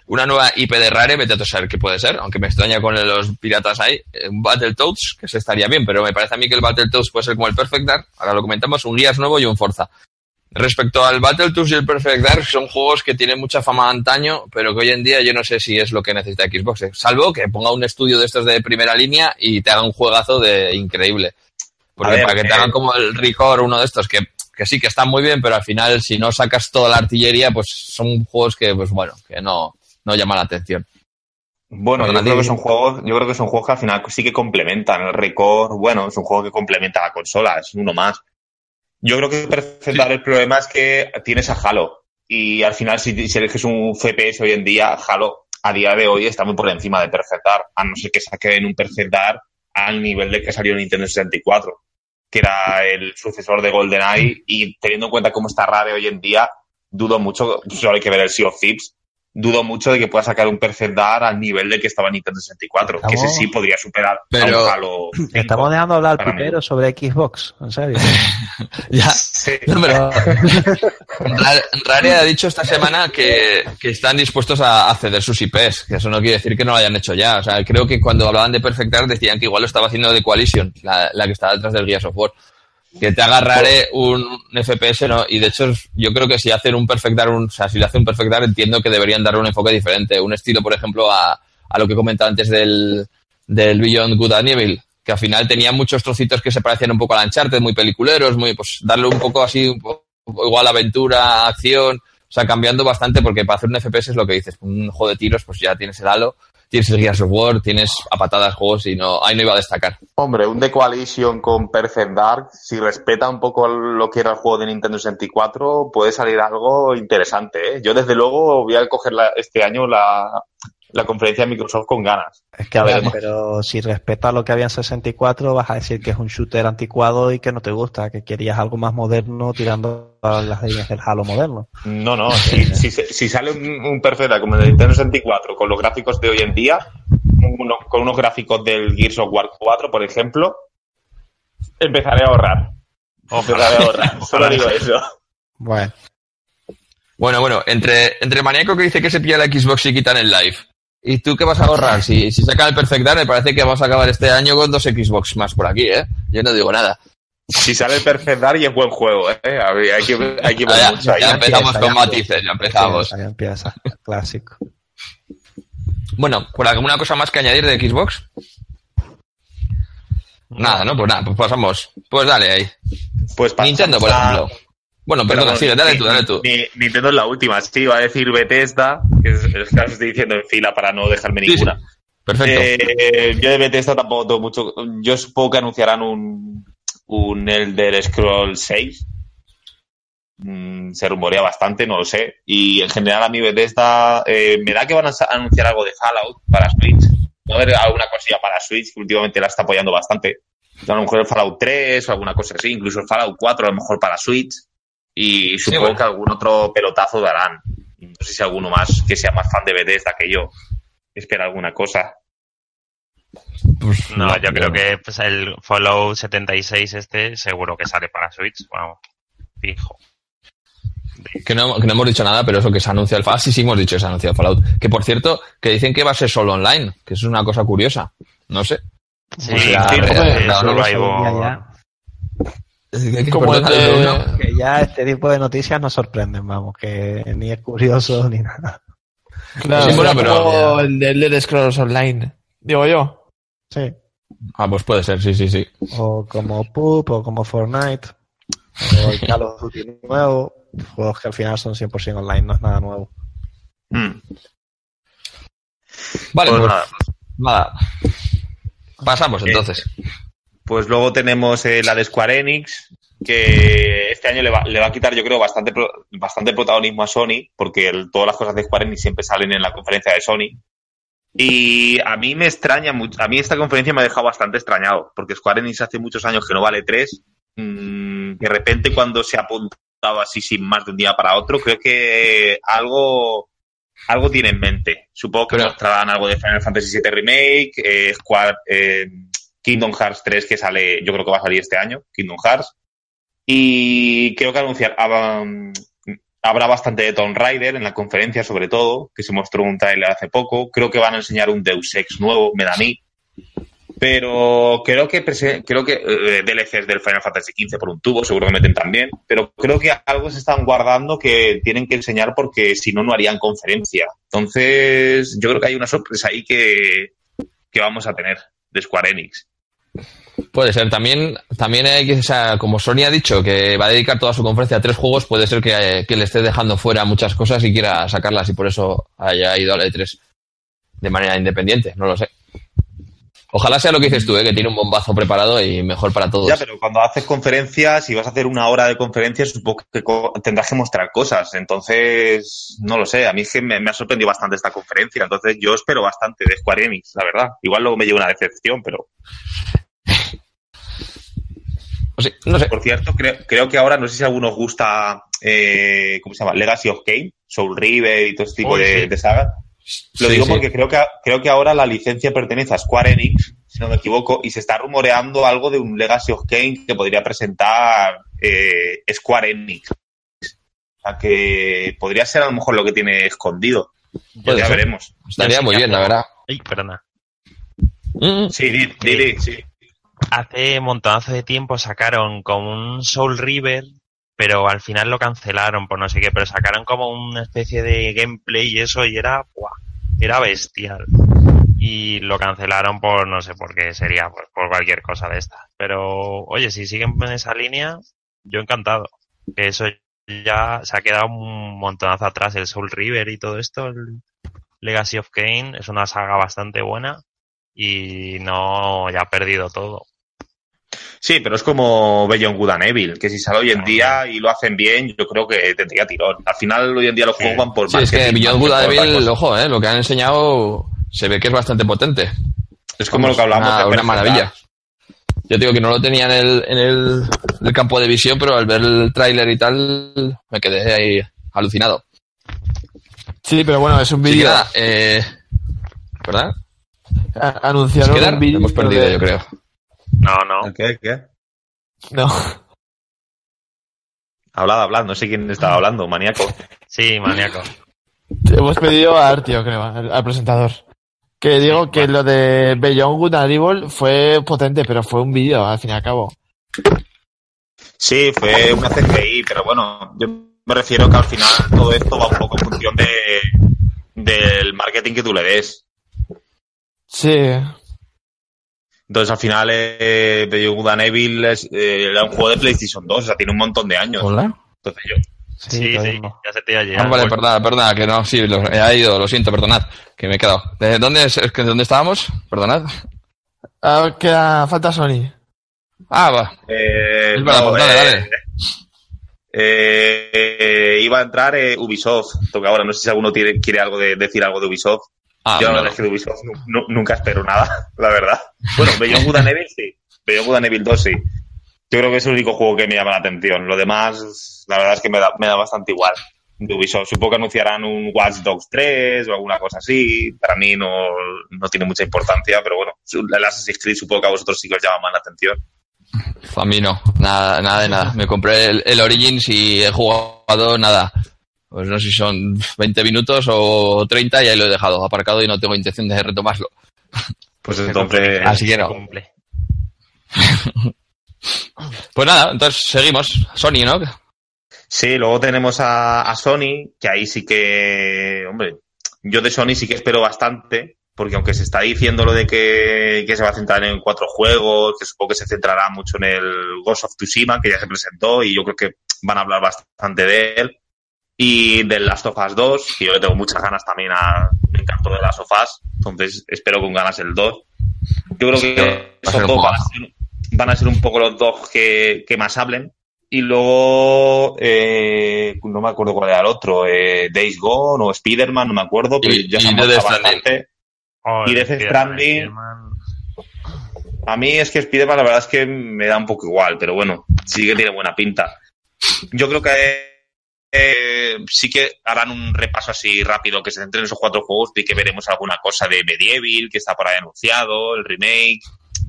una nueva IP de Rare, vete a saber qué puede ser, aunque me extraña con los piratas ahí, eh, un Battletoads, que se estaría bien, pero me parece a mí que el Battletoads puede ser como el Perfect Dark, ahora lo comentamos, un Gears nuevo y un Forza. Respecto al Battletoads y el Perfect Dark, son juegos que tienen mucha fama antaño, pero que hoy en día yo no sé si es lo que necesita Xbox, eh. salvo que ponga un estudio de estos de primera línea y te haga un juegazo de increíble. Porque ver, para que te eh, hagan como el Record, uno de estos, que, que sí que están muy bien, pero al final, si no sacas toda la artillería, pues son juegos que, pues bueno, que no, no llaman la atención. Bueno, yo creo que son juegos, yo creo que son juegos que al final sí que complementan el récord. Bueno, es un juego que complementa la consola, es uno más. Yo creo que Dark el problema es que tienes a Halo. Y al final, si, si eliges un FPS hoy en día, Halo a día de hoy está muy por encima de Perfect Dark, a no ser que saquen un Perfect Dark al nivel de que salió en Nintendo 64, que era el sucesor de GoldenEye. Y teniendo en cuenta cómo está Rare hoy en día, dudo mucho, solo hay que ver el Sea of Thieves, dudo mucho de que pueda sacar un Perfect Dark al nivel de que estaba en Nintendo 64, que ese Estamos- sí podría superar Pero- a un Halo. 5. Estamos dejando hablar al primero sobre Xbox, en serio. Ya. Sí. No, pero Rare, Rare ha dicho esta semana que, que están dispuestos a, a ceder sus IPs, que eso no quiere decir que no lo hayan hecho ya. O sea, creo que cuando hablaban de Perfect Dark decían que igual lo estaba haciendo de Coalition, la, la que está detrás del Gears of War. Que te haga Rare un, un FPS, ¿no? Y de hecho, yo creo que si hacen un Perfect Dark, un- o sea, si le hacen un Perfect Dark, entiendo que deberían darle un enfoque diferente. Un estilo, por ejemplo, a, a lo que comentaba antes del, del Beyond Good and Evil, que al final tenía muchos trocitos que se parecían un poco al Uncharted, muy peliculeros, muy, pues darle un poco así, un poco igual aventura, acción, o sea, cambiando bastante, porque para hacer un FPS es lo que dices, un juego de tiros, pues ya tienes el Halo, tienes el Gears of War, tienes a patadas juegos y no, ahí no iba a destacar. Hombre, un The Coalition con Perfect Dark, si respeta un poco lo que era el juego de Nintendo 64, puede salir algo interesante. ¿eh? Yo, desde luego, voy a coger la- este año la, la conferencia de Microsoft con ganas. Es que a ver, pero si respetas lo que había en 64, vas a decir que es un shooter anticuado y que no te gusta, que querías algo más moderno tirando a las líneas del Halo moderno. No, no, si, si, sale un, un Perfect Dark como el de Nintendo 64 con los gráficos de hoy en día, uno- con unos gráficos del Gears of War 4, por ejemplo, empezaré a ahorrar. Empezaré a ahorrar. Solo digo eso. Bueno, Bueno, bueno, entre, entre el maníaco que dice que se pilla la Xbox y quitan el live, y tú qué vas a ahorrar, si, si sacan el Perfect Dark, me parece que vamos a acabar este año con dos Xbox más por aquí, ¿eh? Yo no digo nada. Si sale el Perfect Dark y es buen juego, ¿eh? Hay que, hay que ver Ya, mucho ya empezamos empieza, con ya matices, ya empezamos. Ahí empieza, clásico. Bueno, ¿por alguna cosa más que añadir de Xbox? Nada, ¿no? Pues nada, pues pasamos. Pues dale ahí. Pues pasamos Nintendo, por a- ejemplo. Bueno, perdona, sigue, dale Ni- tú, dale tú. Ni- Nintendo es la última, sí, iba a decir Bethesda, que es, es que estoy diciendo en fila para no dejarme Sí, sí. ninguna. Perfecto. Eh, yo de Bethesda tampoco tengo mucho. Yo supongo que anunciarán un, un Elder Scroll 6. Mm, se rumorea bastante, no lo sé. Y en general a mí Bethesda eh, me da que van a anunciar algo de Fallout para Switch. Va a haber alguna cosilla para Switch que últimamente la está apoyando bastante. A lo mejor el Fallout 3 o alguna cosa así, incluso el Fallout 4 a lo mejor para Switch. Y supongo bueno. que algún otro pelotazo darán. No sé si alguno más que sea más fan de Bethesda que yo espera alguna cosa. Pues, No, yo creo que pues, el Fallout 76 este seguro que sale para Switch, vamos, fijo. Que no, que no hemos dicho nada, pero eso que se anuncia el Fallout. Ah, sí, sí, hemos dicho que se ha anunciado el Fallout. Que por cierto, que dicen que va a ser solo online, que eso es una cosa curiosa. No sé. Sí, Pues ya, sí, re- pues, Como el de-. Que ya este tipo de noticias nos sorprenden, vamos, que ni es curioso ni nada. Claro, Sí, bueno, pero- como el de Elder Scrolls Online. Digo yo. Sí. Ah, pues puede ser, sí, sí, sí. O como PUB, o como Fortnite, o el Call of Duty nuevo, juegos que al final son 100% online, no es nada nuevo. Mm. Vale, Pues pues, nada. nada. Pasamos entonces. Pues luego tenemos eh, la de Square Enix, que este año le va, le va a quitar, yo creo, bastante, bastante protagonismo a Sony, porque el- todas las cosas de Square Enix siempre salen en la conferencia de Sony. Y a mí me extraña mucho, a mí esta conferencia me ha dejado bastante extrañado, porque Square Enix hace muchos años que no vale 3. de repente cuando se ha apuntado así sin más de un día para otro, creo que algo, algo tiene en mente. Supongo que Pero- mostrarán algo de Final Fantasy VII Remake, eh, Square, eh, Kingdom Hearts 3 que sale, yo creo que va a salir este año, Kingdom Hearts. Y creo que anunciar, ah, um, habrá bastante de Tomb Raider en la conferencia sobre todo, que se mostró un trailer hace poco. Creo que van a enseñar un Deus Ex nuevo, me da a mí. Pero creo que creo que eh, DLCs del Final Fantasy XV por un tubo, seguro que meten también. Pero creo que algo se están guardando que tienen que enseñar porque si no, no harían conferencia. Entonces, yo creo que hay una sorpresa ahí que, que vamos a tener de Square Enix. Puede ser. También, también hay o sea, como Sony ha dicho que va a dedicar toda su conferencia a tres juegos, puede ser que, eh, le esté dejando fuera muchas cosas y quiera sacarlas y por eso haya ido a la E3 de manera independiente. No lo sé. Ojalá sea lo que dices tú, ¿eh? que tiene un bombazo preparado y mejor para todos. Ya, pero cuando haces conferencias y vas a hacer una hora de conferencias, supongo que tendrás que mostrar cosas. Entonces, no lo sé. A mí me, me ha sorprendido bastante esta conferencia. Entonces, yo espero bastante de Square Enix, la verdad. Igual luego me lleva una decepción, pero sí, no sé. por cierto, creo, creo que ahora, no sé si a algunos gusta, eh, ¿cómo se llama? Legacy of Kane, Soul River y todo este tipo de, sí. de sagas. Lo Sí, digo sí. porque creo que, creo que ahora la licencia pertenece a Square Enix, si no me equivoco, y se está rumoreando algo de un Legacy of Kane que podría presentar eh, Square Enix. O sea que podría ser a lo mejor lo que tiene escondido. Ya ser. veremos. Estaría sí muy bien, la verdad. Ay, perdona. Mm, Sí, di, di, di, sí. Hace montonazo de tiempo sacaron como un Soul River, pero al final lo cancelaron por no sé qué, pero sacaron como una especie de gameplay y eso y era, ¡buah! era bestial. Y lo cancelaron por no sé por qué sería, pues por cualquier cosa de estas. Pero, oye, si siguen en esa línea, yo encantado. Eso ya se ha quedado un montonazo atrás, el Soul River y todo esto, el Legacy of Kane, es una saga bastante buena y no, ya ha perdido todo. Sí, pero es como Beyond Good and Evil, que si sale hoy en día y lo hacen bien, yo creo que tendría tirón. Al final, hoy en día los Sí. juegos van por Sí, es que Beyond Good que and Evil, ojo, eh, lo que han enseñado se ve que es bastante potente. Es como lo que hablamos Una, de una maravilla. Yo te digo que no lo tenía en el, en el, campo de visión, pero al ver el tráiler y tal, me quedé ahí alucinado. Sí, pero bueno, es un vídeo. nada, eh, ¿verdad? a- Anunciaron un vídeo. Hemos perdido, de- yo creo. No, no. ¿Qué? ¿Qué? No. Hablad, hablad, no sé quién estaba hablando, maníaco. Sí, maníaco. Hemos pedido a Artio, creo, al, al presentador. Que digo Sí, que bueno. lo de Beyond Good and Evil fue potente, pero fue un vídeo, al fin y al cabo. Sí, fue una CGI, pero bueno, yo me refiero que al final todo esto va un poco en función de del marketing que tú le des. Sí. Entonces al final eh, Good and Evil es, eh, era un juego de PlayStation 2, o sea, tiene un montón de años. Hola. Entonces yo, Sí, sí, ya se te iba a llegar. Ah, vale, perdona, perdona, que no, sí, lo, he ido, lo siento, perdonad, que me he quedado. ¿De dónde, es, es que dónde estábamos? Perdonad. Ahora queda, falta Sony. Ah, va. eh, Es verdad, no, pues dale, eh, dale. eh, eh, iba a entrar eh, Ubisoft, toca ahora, no sé si alguno tiene, quiere algo de, decir algo de Ubisoft. Ah, Yo la verdad es que de Ubisoft nu- nu- nunca espero nada, la verdad. Bueno, Beyond Good and Evil sí. Beyond Good and Evil 2 sí. Yo creo que es el único juego que me llama la atención. Lo demás, la verdad es que me da, me da bastante igual. de Ubisoft. Supongo que anunciarán un Watch Dogs 3 o alguna cosa así. Para mí no, no tiene mucha importancia, pero bueno, el Assassin's Creed supongo que a vosotros sí que os llama más la atención. A mí no, nada, nada de nada. Me compré el, el Origins y he jugado nada. Pues no sé si son 20 minutos o 30 y ahí lo he dejado aparcado y no tengo intención de retomarlo. Pues entonces... Así que no. Cumple. Pues nada, entonces seguimos. Sony, ¿no? Sí, luego tenemos a, a Sony, que ahí sí que, hombre, yo de Sony sí que espero bastante, porque aunque se está diciendo lo de que, que se va a centrar en cuatro juegos, que supongo que se centrará mucho en el Ghost of Tsushima, que ya se presentó, y yo creo que van a hablar bastante de él, y del Last of Us 2, que yo le tengo muchas ganas también a, me encantó de Last of Us, entonces espero con ganas el 2. Yo creo Sí, que esos dos van a ser, van a ser un poco los dos que, que más hablen. Y luego, eh, no me acuerdo cuál era el otro, eh, Days Gone o Spider-Man, no me acuerdo, pero Y- ya se y han bastante. Oh, Y Death Spider-Man, Stranding. A mí es que Spider-Man la verdad es que me da un poco igual, pero bueno, sí que tiene buena pinta. Yo creo que eh, sí que harán un repaso así rápido que se centren en esos cuatro juegos y que veremos alguna cosa de Medieval, que está por ahí anunciado, el remake,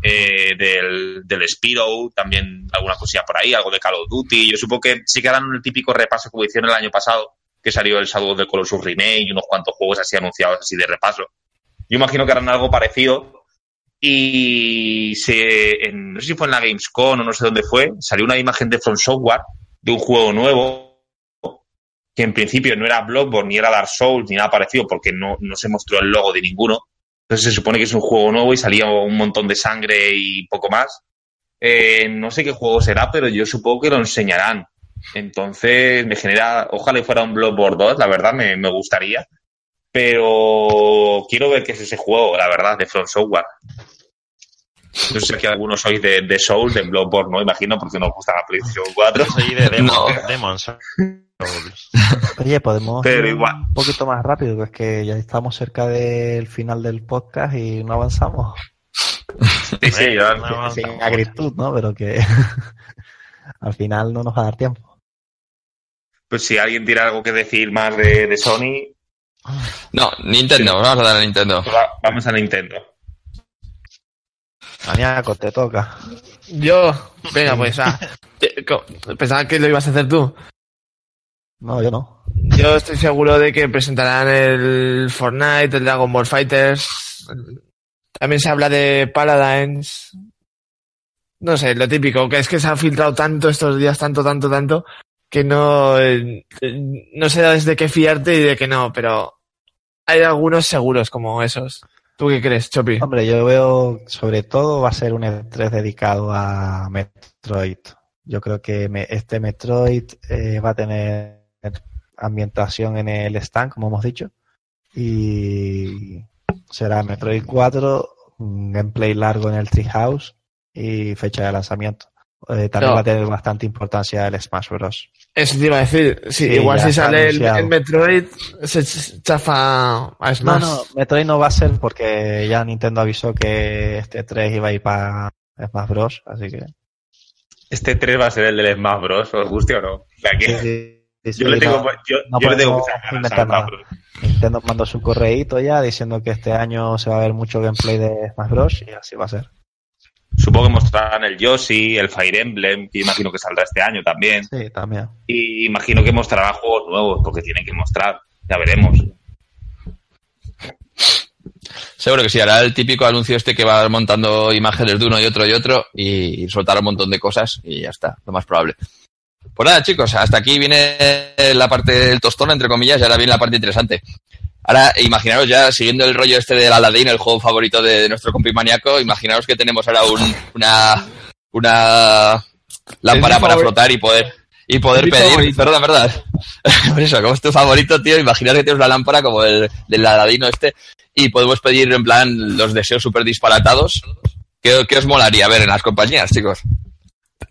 eh, del, del Spiro, también alguna cosilla por ahí, algo de Call of Duty. Yo supongo que sí que harán el típico repaso como hicieron el año pasado, que salió el Shadow the Colossus Remake y unos cuantos juegos así anunciados así de repaso. Yo imagino que harán algo parecido y se, en- no sé si fue en la Gamescom o no sé dónde fue, salió una imagen de From Software de un juego nuevo que en principio no era Bloodborne ni era Dark Souls ni nada parecido porque no, no se mostró el logo de ninguno. Entonces se supone que es un juego nuevo y salía un montón de sangre y poco más. Eh, no sé qué juego será, pero yo supongo que lo enseñarán. Entonces me genera, ojalá fuera un Bloodborne 2, la verdad me, me gustaría. Pero quiero ver qué es ese juego, la verdad, de From Software. No sé si aquí algunos sois de, de Soul, de Bloodborne, ¿no? Imagino, porque nos gusta la PlayStation 4. Yo soy de Demon, No. Demon Souls. Oye, podemos Pero ir igual. un poquito más rápido, que es que ya estamos cerca del final del podcast y no avanzamos. Sí, sí, yo- No, no, Sin agritud, ¿no? Pero que al final no nos va a dar tiempo. pues si alguien tiene algo que decir más de, de Sony, No, Nintendo, vamos a dar a Nintendo. va- vamos a Nintendo. Maniaco, te toca. Yo, venga, pues, ah, pensaba que lo ibas a hacer tú. No, yo no. Yo estoy seguro de que presentarán el Fortnite, el Dragon Ball Fighters. También se habla de Paladins. No sé, lo típico, que es que se ha filtrado tanto estos días, tanto, tanto, tanto, que no, eh, no sé desde qué fiarte y de que no, pero hay algunos seguros como esos. ¿Tú qué crees, Chopi? Hombre, yo veo, sobre todo, va a ser un E3 dedicado a Metroid. Yo creo que me- este Metroid eh, va a tener ambientación en el stand, como hemos dicho. Y será Metroid 4, un gameplay largo en el Treehouse y fecha de lanzamiento. Eh, también No. va a tener bastante importancia el Smash Bros. Eso te iba a decir. Sí, Sí, igual si sale el, Metroid, se ch- chafa a Smash. no, Metroid no va a ser porque ya Nintendo avisó que este 3 iba a ir para Smash Bros. Así que. Este 3 va a ser el del Smash Bros. ¿Os guste o no? La que- sí, sí, yo le tengo, no, yo, no yo le tengo muchas ganas nada. Bros. Nintendo mandó su correíto ya diciendo que este año se va a ver mucho gameplay de Smash Bros. y así va a ser. Supongo que mostrarán el Yoshi, el Fire Emblem, que imagino que saldrá este año también. Sí, también. Y imagino que mostrarán juegos nuevos, porque tienen que mostrar. Ya veremos. Seguro que sí, hará el típico anuncio este que va montando imágenes de uno y otro y otro y soltará un montón de cosas y ya está, lo más probable. Pues nada, chicos, hasta aquí viene la parte del tostón, entre comillas, y ahora viene la parte interesante. Ahora, imaginaros ya, siguiendo el rollo este del Aladdin, el juego favorito de, de nuestro compi maníaco, imaginaros que tenemos ahora un- una, una lámpara para flotar y poder, y poder mi pedir, favorito. verdad, verdad. Por eso, como es tu favorito, tío, imaginar que tienes una lámpara como el del Aladino este y podemos pedir en plan los deseos súper disparatados. ¿Qué, ¿Qué os molaría ver en las compañías, chicos?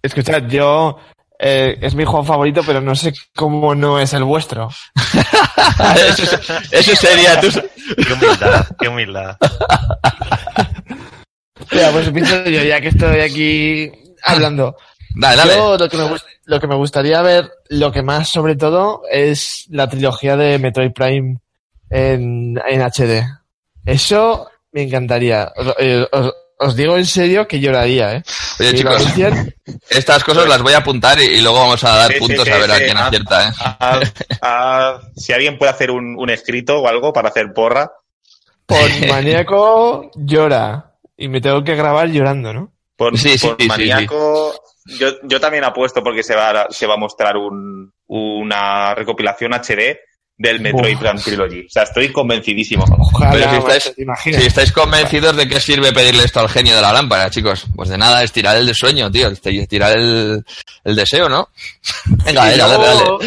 Escuchad, yo eh, es mi juego favorito, pero no sé cómo no es el vuestro. eso, eso sería tu... Qué humildad, qué humildad. Mira, pues pienso yo, ya que estoy aquí hablando. Dale, dale. Yo lo que, me, gust- lo que me gustaría ver, lo que más sobre todo, es la trilogía de Metroid Prime en, en HD. Eso me encantaría. Os, eh, os- os digo en serio que lloraría, ¿eh? Oye, Si chicos, estas cosas las voy a apuntar y, y luego vamos a dar Sí, puntos sí, a ver a quién ah. acierta, ¿eh? A- a- si alguien puede hacer un, un escrito o algo para hacer porra, por maníaco llora. Y me tengo que grabar llorando, ¿no? por, Sí, sí, por sí, sí, maníaco, Yo, yo también apuesto porque se va, a- se va a mostrar un, una recopilación HD del Metroid Uf. Prime Trilogy. O sea, estoy convencidísimo. Ojalá, Pero si estáis-. Si estáis convencidos de qué sirve pedirle esto al genio de la lámpara, chicos, pues de nada, es tirar el sueño, tío, es tirar el, el deseo, ¿no? Venga, y, dale, dale. luego,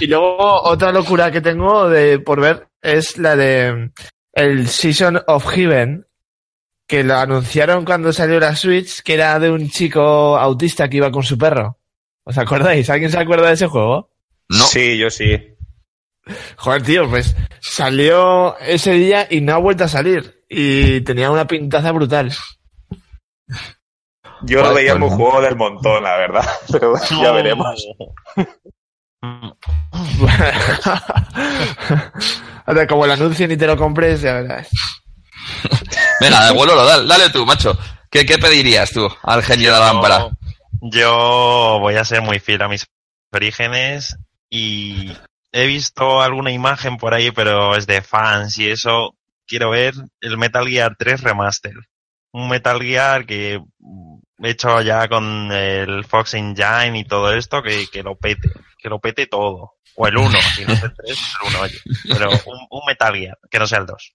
y luego otra locura que tengo de por ver es la de el Season of Heaven, que lo anunciaron cuando salió la Switch, que era de un chico autista que iba con su perro. ¿Os acordáis? ¿Alguien se acuerda de ese juego? No, Sí, yo sí. Joder, tío, pues salió ese día y no ha vuelto a salir. Y tenía una pintaza brutal. Yo lo Pues, veía pues como un no. juego del montón, la verdad. Pero bueno, ya veremos. Ahora, como el anuncio ni te lo compres, ya verás. venga, devuélvelo, dale, dale tú, macho. ¿Qué, ¿Qué pedirías tú al genio de la lámpara? Yo voy a ser muy fiel a mis orígenes y he visto alguna imagen por ahí, pero es de fans y eso. Quiero ver el Metal Gear 3 Remaster. Un Metal Gear que mm, hecho ya con el Fox Engine y todo esto, que, que lo pete, que lo pete todo. O el 1, si no es el 3, el 1, oye. Pero un, un Metal Gear, que no sea el 2.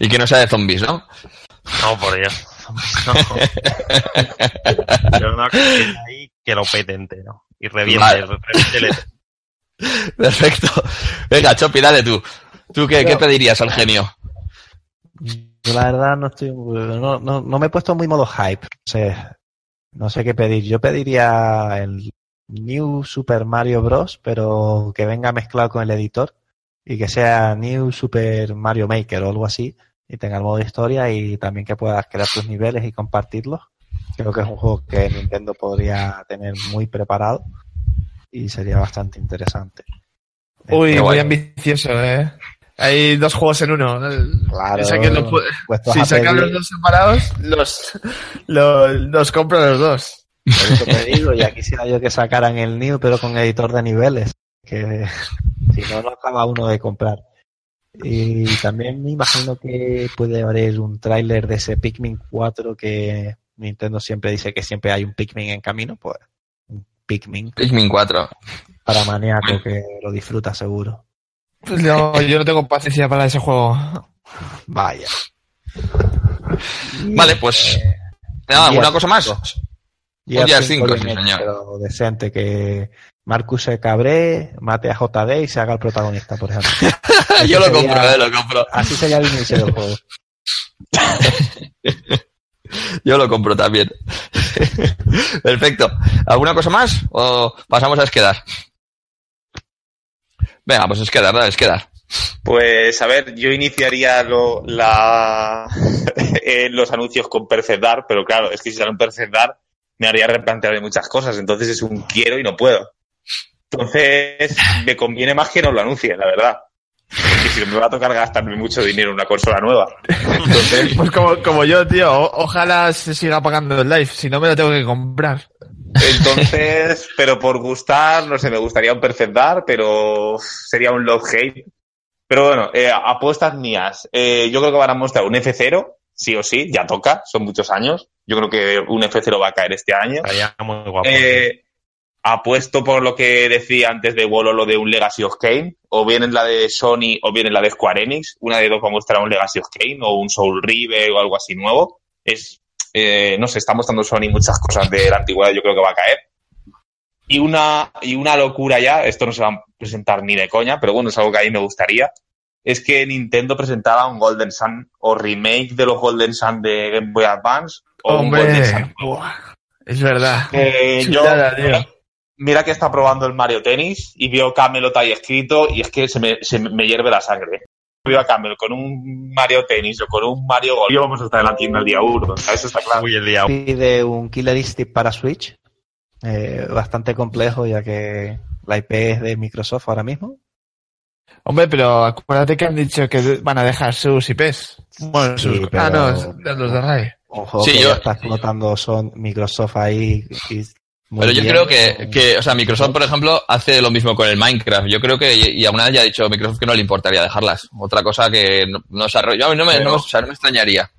Y que no sea de zombies, ¿no? No, por Dios. No. Pero no, que ahí, que lo pete entero. Y reviente, Vale. reviente el Perfecto. Venga, Chopi, dale tú. ¿Tú qué, pedirías al genio? Yo la verdad no estoy, no, no, no me he puesto muy modo hype. No sé, no sé qué pedir. Yo pediría el New Super Mario Bros, pero que venga mezclado con el editor y que sea New Super Mario Maker o algo así y tenga el modo historia y también que puedas crear tus niveles y compartirlos. Creo que es un juego que Nintendo podría tener muy preparado y sería bastante interesante. Uy, muy ambicioso, eh. Hay dos juegos en uno. Claro, Si sacan los, pu- puestos si sacan los dos separados, los, los, los compro los dos. Por eso te digo, ya quisiera yo que sacaran el New, pero con editor de niveles. Que si no, no acaba uno de comprar. Y también me imagino que puede haber un tráiler de ese Pikmin 4 que Nintendo siempre dice que siempre hay un Pikmin en camino. Pues Pikmin Pikmin 4. para maníaco que lo disfruta seguro. Pues no, yo no tengo paciencia para ese juego. Vaya. Vale, pues. Nada, ¿alguna cosa más? 5. Un Gears 5, sí, señor. Pero decente, que Marcus se cabre, mate a JD y se haga el protagonista, por ejemplo. Yo lo sería- compro, eh, lo compro. Así sería el inicio del juego. Yo lo compro también. Perfecto. ¿Alguna cosa más? ¿O pasamos a esquedar? Venga, pues esquedar, dale, esquedar. Pues a ver, yo iniciaría lo- la, eh, los anuncios con Perfect Dark, pero claro, es que si sale un Perfect Dark me haría replantearme muchas cosas, entonces es un quiero y no puedo. Entonces me conviene más que no lo anuncie, la verdad. Porque si me va a tocar gastarme mucho dinero en una consola nueva. Entonces, Pues como, como yo, tío, o- ojalá se siga pagando el live, si no me lo tengo que comprar. entonces, pero por gustar, no sé, me gustaría un Perfect Dark, pero sería un love hate. Pero bueno, eh, apuestas mías. Eh, yo creo que van a mostrar un F0, sí o sí, ya toca, son muchos años. Yo creo que un F0 va a caer este año. Estaría muy guapo. Eh, apuesto por lo que decía antes de Wolo, lo de un Legacy of Kane, o bien en la de Sony o bien en la de Square Enix. Una de dos va a mostrar un Legacy of Kane o un Soul River o algo así nuevo. Es, eh, no sé, está mostrando Sony muchas cosas de la antigüedad, yo creo que va a caer. Y una, y una locura ya, esto no se va a presentar ni de coña, pero bueno, es algo que a mí me gustaría, es que Nintendo presentara un Golden Sun o remake de los Golden Sun de Game Boy Advance o un Golden Sun. Hombre, buah, es verdad. Eh, yo, tío. Mira que está probando el Mario Tennis y veo Camelot ahí escrito y es que se me, se me hierve la sangre. Veo a Camelot con un Mario Tennis o con un Mario Golf. Y vamos a estar en la tienda el día uno, o sea, eso está claro. Uy, el día Pide un Killer Instinct para Switch. eh, bastante complejo ya que la IP es de Microsoft ahora mismo. Hombre, pero acuérdate que han dicho que van a dejar sus IPs. Bueno, Sí, sus... pero- Ah, no, los de RAI. Un juego Sí, que yo- ya está explotando son Microsoft ahí. y muy Pero yo bien. creo que, que, o sea, Microsoft, por ejemplo, hace lo mismo con el Minecraft. Yo creo que, y y a una vez ya ha dicho Microsoft que no le importaría dejarlas. Otra cosa que no, no se arrolla, a mí no me, no, o sea, no me extrañaría.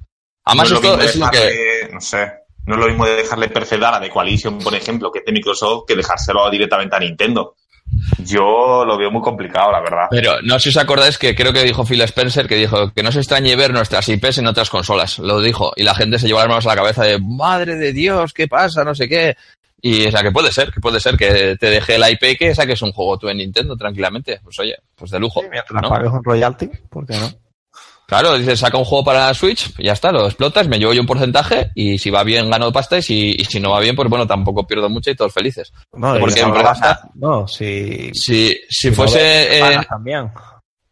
Además, No esto mismo es lo que... No sé. No es lo mismo de dejarle percedar a The Coalition, por ejemplo, que es de Microsoft, que dejárselo directamente a Nintendo. Yo lo veo muy complicado, la verdad. Pero no sé si os acordáis que creo que dijo Phil Spencer que dijo que no se extrañe ver nuestras IPs en otras consolas. Lo dijo. Y la gente se llevó las manos a la cabeza de, madre de Dios, ¿qué pasa? No sé qué. Y, o sea, que puede ser, que puede ser que te deje la IP que saques un juego tú en Nintendo tranquilamente. Pues oye, pues de lujo. Sí, mientras ¿no? pagues un royalty, ¿por qué no? Claro, dices, saca un juego para Switch, ya está, lo explotas, me llevo yo un porcentaje y si va bien gano pasta y si, y si no va bien, pues bueno, tampoco pierdo mucho y todos felices. No, Porque y no pasa- no, si, Si, si no fuese... ves, eh, también.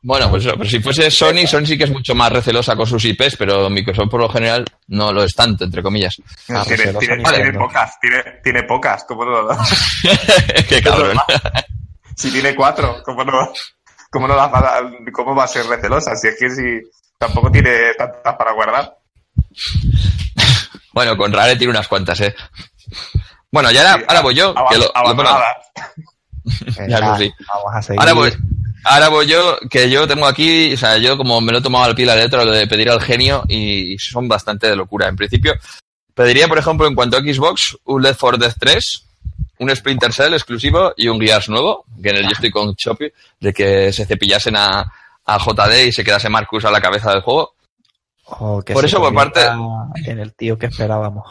Bueno, pues eso, pero si fuese Sony, Sony sí que es mucho más recelosa con sus IPs, pero Microsoft por lo general no lo es tanto, entre comillas. Ah, tiene, pues tiene- lo tiene pocas, tiene, tiene pocas, ¿cómo no? Qué cabrón. si tiene cuatro, ¿cómo no, cómo no las va a, cómo va a ser recelosa? Si es que si tampoco tiene tantas para guardar. Bueno, con Rare tiene unas cuantas, eh. Bueno, y ahora, Sí, ahora voy yo. aband- que lo- lo- bueno, abandonadas. Ya, eso nada, sí. Vamos a seguir. Ahora voy, ahora voy yo, que yo tengo aquí, o sea, yo como me lo he tomado al pie la letra lo de pedir al genio y son bastante de locura. En principio, pediría, por ejemplo, en cuanto a Xbox, un Left 4 Dead 3, un Splinter Cell exclusivo y un Gears nuevo, que en el yo estoy con Choppy, de que se cepillasen a, a JD y se quedase Marcus a la cabeza del juego. O que por eso, por convierta En el tío que esperábamos.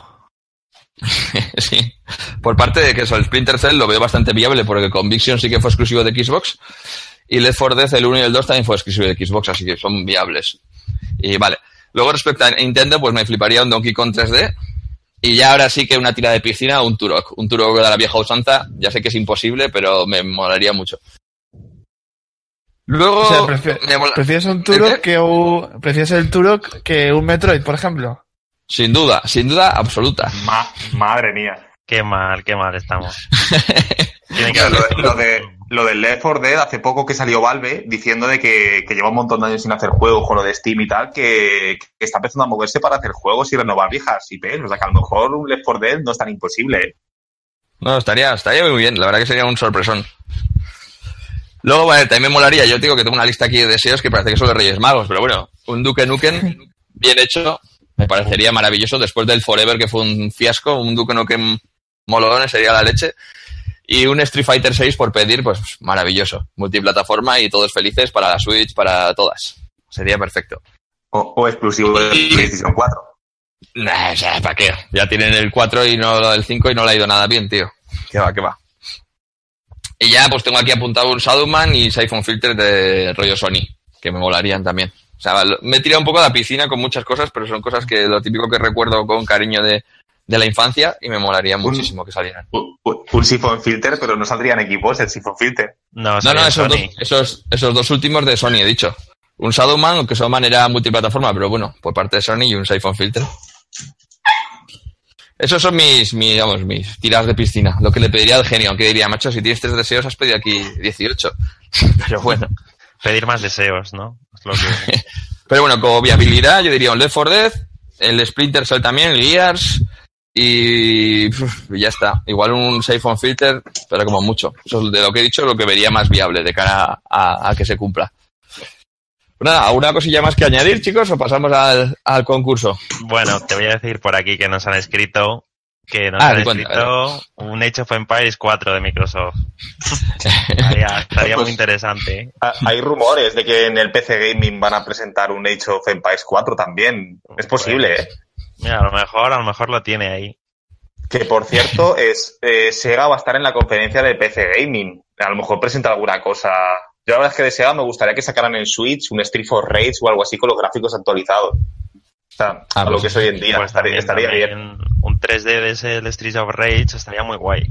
sí. Por parte de que eso, el Splinter Cell lo veo bastante viable porque Conviction sí que fue exclusivo de Xbox y Left 4 Dead el 1 y el 2 también fue exclusivo de Xbox, así que son viables. Y vale. Luego respecto a Nintendo, pues me fliparía un Donkey Kong 3D y ya ahora sí que una tira de piscina o un Turok. Un Turok de la vieja usanza, ya sé que es imposible, pero me molaría mucho. Luego, O sea, prefi- me mola- ¿prefieres un. Turok que un, prefieres el Turok que un Metroid, por ejemplo? sin duda, sin duda absoluta. Ma- madre mía. Qué mal, qué mal estamos. Tiene que Lo, haber- de- lo de, lo Left 4 Dead, hace poco que salió Valve diciendo de que, que lleva un montón de años sin hacer juegos con lo de Steam y tal, que, que está empezando a moverse para hacer juegos y renovar viejas IPs. O sea que a lo mejor un Left 4 Dead no es tan imposible. No, estaría, estaría muy bien, la verdad que sería un sorpresón. Luego, bueno, también me molaría, yo digo que tengo una lista aquí de deseos que parece que son de Reyes Magos, pero bueno, un Duke Nukem bien hecho, me parecería maravilloso, después del Forever que fue un fiasco, un Duke Nukem molón sería la leche, y un Street Fighter 6 por pedir, pues maravilloso, multiplataforma y todos felices para la Switch, para todas, sería perfecto. O, o exclusivo de PlayStation 4. Nah, o sea, ¿para qué? Ya tienen el 4 y no el 5 y no le ha ido nada bien, tío. ¿Qué va, qué va? Y ya, pues tengo aquí apuntado un Shadowman y Siphon Filter de rollo Sony, que me molarían también. O sea, me he tirado un poco a la piscina con muchas cosas, pero son cosas que lo típico que recuerdo con cariño de, de la infancia y me molaría muchísimo que salieran. Un, un- un Siphon Filter, pero no saldrían equipos el Siphon Filter. No, No, no, esos dos, esos, esos dos últimos de Sony, he dicho. Un Shadowman, aunque Shadowman era multiplataforma, pero bueno, por parte de Sony y un Siphon Filter. Esos son mis, mis, digamos, mis tiradas de piscina. Lo que le pediría al genio, aunque diría, macho, si tienes tres deseos, has pedido aquí 18. Pero bueno. Pedir más deseos, ¿no? Es lo que... Pero bueno, como viabilidad, yo diría un Left 4 Dead, el Splinter Cell también, el Gears, y ya está. Igual un Siphon Filter, pero como mucho. Eso es de lo que he dicho, lo que vería más viable de cara a, a que se cumpla. Pues nada, ¿alguna cosilla más que añadir, chicos, o pasamos al, al concurso? Bueno, te voy a decir por aquí que nos han escrito que nos Ah, han cuenta, escrito un Age of Empires 4 de Microsoft. Estaría, estaría muy Pues- interesante. ¿eh? Hay rumores de que en el PC Gaming van a presentar un Age of Empires 4 también. Es posible, ¿eh? Mira, a lo mejor, a lo mejor lo tiene ahí. Que por cierto, es eh, Sega va a estar en la conferencia de PC Gaming. A lo mejor presenta alguna cosa. Yo la verdad es que de Sega me gustaría que sacaran en Switch un Street for Rage o algo así con los gráficos actualizados. O sea, Ah, a lo pues que es hoy en día. Pues estaría, bien. Un 3D de ese el Street of Rage estaría muy guay.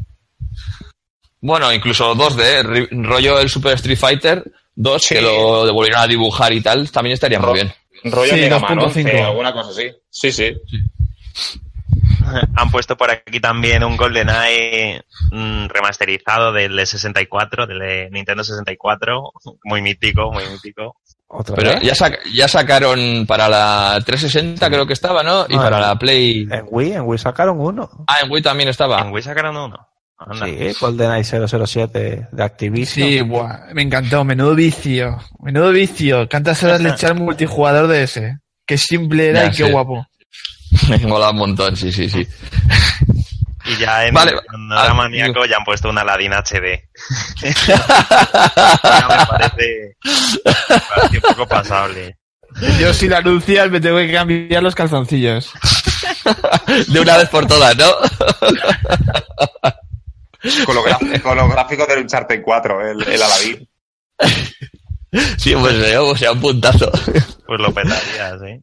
Bueno, incluso 2D, ¿eh? Rollo el Super Street Fighter 2, Sí. que lo devolvieron a dibujar y tal, también estaría muy bien. Rollo Sí, Mega Man 2.5. 11, alguna cosa así. Sí, sí. han puesto por aquí también un GoldenEye mm, remasterizado del de 64, del de Nintendo 64, muy mítico, muy mítico. Otra Pero vez. ya, sac- ya sacaron para la 360 creo que estaba, ¿no? Y Ah, para la Play... En Wii, en Wii sacaron uno. Ah, en Wii también estaba. En Wii sacaron uno. Anda. Sí, GoldenEye 007 de Activision. Sí, buah, me encantó. Menudo vicio. Menudo vicio. ¿Cuántas horas le eché al multijugador de ese? Qué simple era Ya y qué guapo. Me mola un montón, sí, sí, sí. Y ya en Vale. Panorama Ah, Maníaco ya han puesto un Aladdin HD. ya me parece, me parece un poco pasable. Yo si lo anuncias me tengo que cambiar los calzoncillos. De una vez por todas, ¿no? Con los, los gráficos del Uncharted 4, el, el Aladdin. Sí, pues eh, o sea, un puntazo. Pues lo petarías, ¿eh?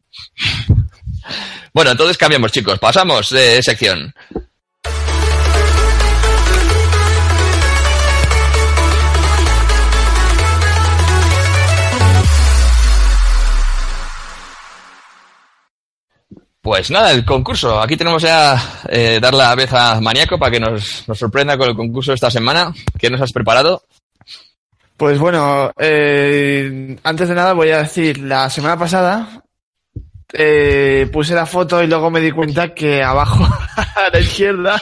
Bueno, entonces cambiamos, chicos. Pasamos de sección. Pues nada, el concurso. Aquí tenemos ya eh, dar la vez a Maníaco para que nos, nos sorprenda con el concurso de esta semana. ¿Qué nos has preparado? Pues bueno, eh, antes de nada voy a decir, la semana pasada eh, puse la foto y luego me di cuenta que abajo a la izquierda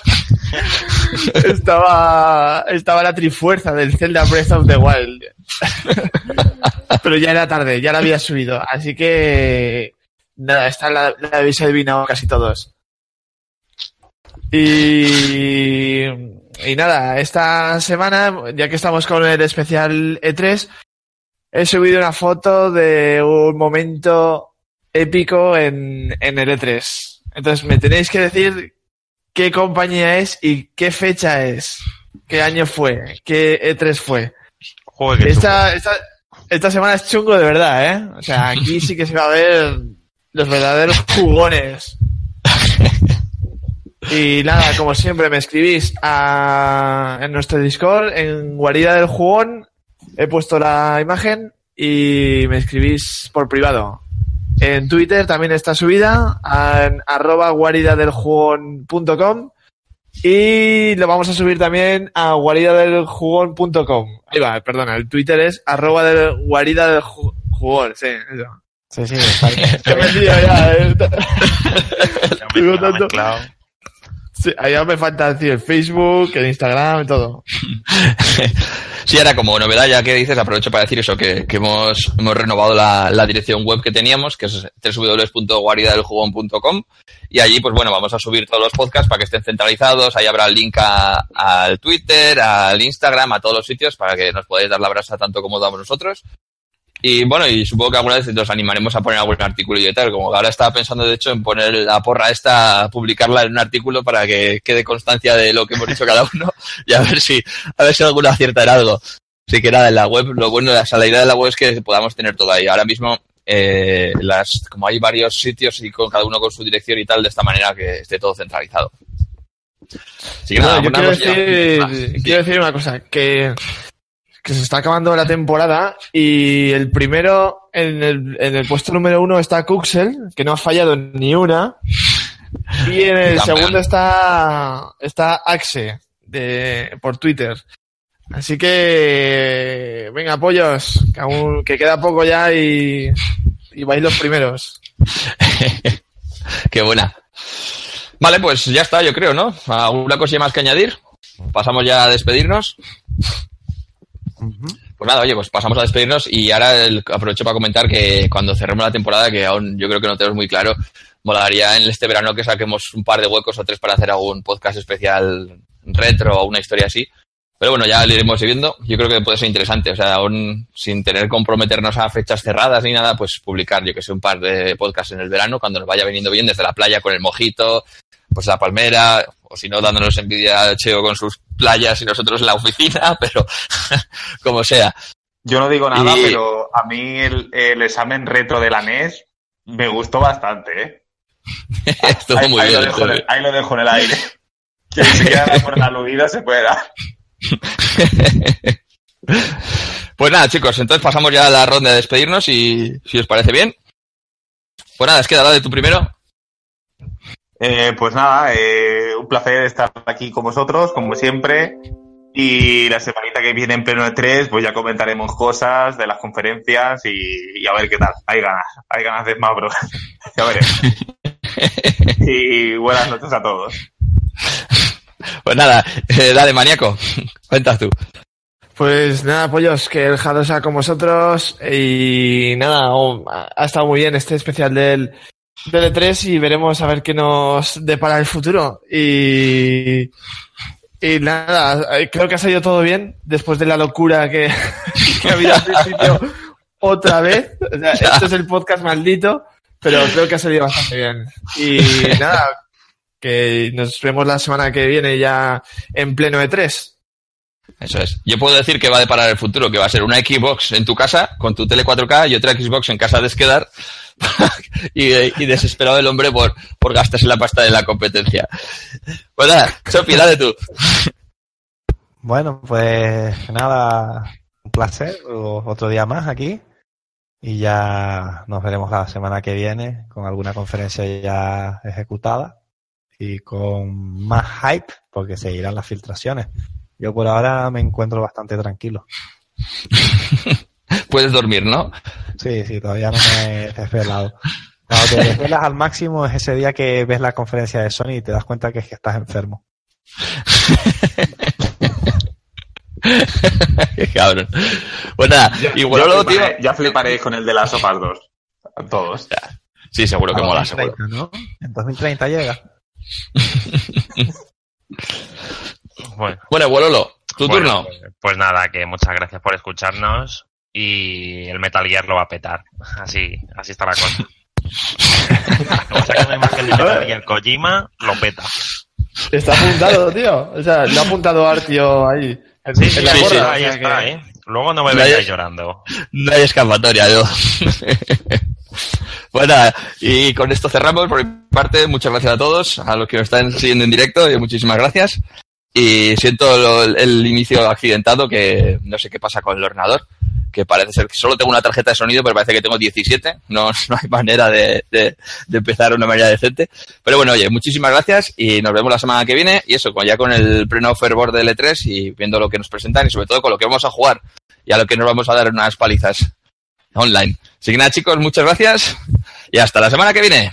estaba, estaba la trifuerza del Zelda Breath of the Wild. Pero ya era tarde, ya la había subido. Así que nada, esta la, la habéis adivinado casi todos. Y, y nada, esta semana, ya que estamos con el especial E3, he subido una foto de un momento épico en, en el E3. Entonces me tenéis que decir qué compañía es y qué fecha es, qué año fue, qué E3 fue. Joder, Esta, esta, esta semana es chungo de verdad, ¿eh? O sea, aquí sí que se va a ver los verdaderos jugones. Y nada, como siempre, me escribís a, en nuestro Discord, en Guarida del Jugón. He puesto la imagen y me escribís por privado. En Twitter también está subida, en arroba guaridadeljugón.com y lo vamos a subir también a guaridadeljugón.com. Ahí va, perdona, el Twitter es arroba del guarida del Ju- jugón, sí, eso. Sí, sí, está bien. Metido ya, eh. Digo tanto. Sí, allá me falta decir el Facebook, el Instagram y todo. Sí, era como novedad, ya que dices, aprovecho para decir eso, que, que hemos, hemos renovado la, la dirección web que teníamos, que es www.guaridadeljugón.com y allí, pues bueno, vamos a subir todos los podcasts para que estén centralizados, ahí habrá el link a- al Twitter, al Instagram, a todos los sitios, para que nos podáis dar la brasa tanto como damos nosotros. Y bueno, y supongo que alguna vez nos animaremos a poner algún artículo y tal, como ahora estaba pensando de hecho en poner la porra esta, publicarla en un artículo para que quede constancia de lo que hemos dicho cada uno y a ver si, a ver si alguno acierta en algo. Así que nada, en la web, lo bueno, o sea, la idea de la web es que podamos tener todo ahí. Ahora mismo, eh, las, como hay varios sitios y con cada uno con su dirección y tal, de esta manera que esté todo centralizado. Así que Bueno, nada, yo quiero decir, sí. quiero decir una cosa, que, que se está acabando la temporada y el primero, en el, en el puesto número uno está Kuxel, que no ha fallado ni una, y en el segundo está, está Axe, de, por Twitter. Así que, venga, pollos, que aún, que queda poco ya y, y vais los primeros. Qué buena. Vale, pues ya está, yo creo, ¿no? ¿Alguna cosilla más que añadir? Pasamos ya a despedirnos. Pues nada, oye, pues pasamos a despedirnos y ahora aprovecho para comentar que cuando cerremos la temporada, que aún yo creo que no tenemos muy claro, molaría en este verano que saquemos un par de huecos o tres para hacer algún podcast especial retro o una historia así. Pero bueno, ya lo iremos viendo. Yo creo que puede ser interesante. O sea, aún sin tener comprometernos a fechas cerradas ni nada, pues publicar, yo que sé, un par de podcasts en el verano cuando nos vaya viniendo bien desde la playa con el mojito, pues la palmera, o si no, dándonos envidia a Cheo con sus playas y nosotros en la oficina, pero como sea. Yo no digo nada, Y- pero a mí el, el examen retro de la NES me gustó bastante, ¿eh? Estuvo ahí, muy ahí bien. Lo dejo en el, estuvo ahí lo dejo en el aire. Que ni siquiera la por aludida se puede dar. bien. Pues nada, chicos, entonces pasamos ya a la ronda de despedirnos y si os parece bien. Pues nada, es que dale tú primero. Eh, pues nada, eh, un placer estar aquí con vosotros, como siempre. Y la semanita que viene en pleno de tres, pues ya comentaremos cosas de las conferencias y, y a ver qué tal. Hay ganas, hay ganas de más, bro. ya veremos. y buenas noches a todos. Pues nada, eh, dale, maníaco. Cuentas tú. Pues nada, pollos, que el Jado sea con vosotros y nada, oh, ha estado muy bien este especial del, del E3 y veremos a ver qué nos depara el futuro. Y, y nada, eh, creo que ha salido todo bien después de la locura que, que ha habido al principio otra vez. O sea, esto es el podcast maldito, pero creo que ha salido bastante bien. Y nada, que nos vemos la semana que viene ya en pleno E E3. Eso es. Yo puedo decir que va a deparar el futuro, que va a ser una Xbox en tu casa con tu tele 4K y otra Xbox en casa de Esquedar y, y desesperado el hombre por, por gastarse la pasta de la competencia. Pues nada, Sofi, dale tú. Bueno, pues nada, un placer, otro día más aquí. Y ya nos veremos la semana que viene con alguna conferencia ya ejecutada y con más hype, porque seguirán las filtraciones. Yo por ahora me encuentro bastante tranquilo. Puedes dormir, ¿no? Sí, sí, todavía no me he desvelado. Cuando te desvelas al máximo es ese día que ves la conferencia de Sony y te das cuenta que es que estás enfermo. Qué cabrón. Pues nada, bueno, luego, tío. fliparé- ya fliparéis con el de las sofas 2. A todos. Sí, seguro que A mola, seguro. 2030, ¿no? En 2030 llega. Bueno, Bueno, Bololo, tu bueno, turno. pues- Pues nada, que muchas gracias por escucharnos y el Metal Gear lo va a petar. Así, así está la cosa. Como saque una imagen de Metal Gear Kojima, lo peta. Está apuntado, tío. O sea, lo ha apuntado Artio ahí. En, Sí, sí, sí, gorra, ahí o sea está, que- ¿eh? Luego no me vengáis llorando. No hay escapatoria, yo. nada, y con esto cerramos. Por mi parte, muchas gracias a todos, a los que nos están siguiendo en directo, y muchísimas gracias. Y siento lo- el inicio accidentado, que no sé qué pasa con el ordenador, que parece ser que solo tengo una tarjeta de sonido, pero parece que tengo 17. No, no hay manera de, de- de empezar de una manera decente. Pero bueno, oye, muchísimas gracias y nos vemos la semana que viene. Y eso, ya con el pleno fervor del E3 y viendo lo que nos presentan y sobre todo con lo que vamos a jugar y a lo que nos vamos a dar unas palizas online. Así que nada, chicos, muchas gracias y hasta la semana que viene.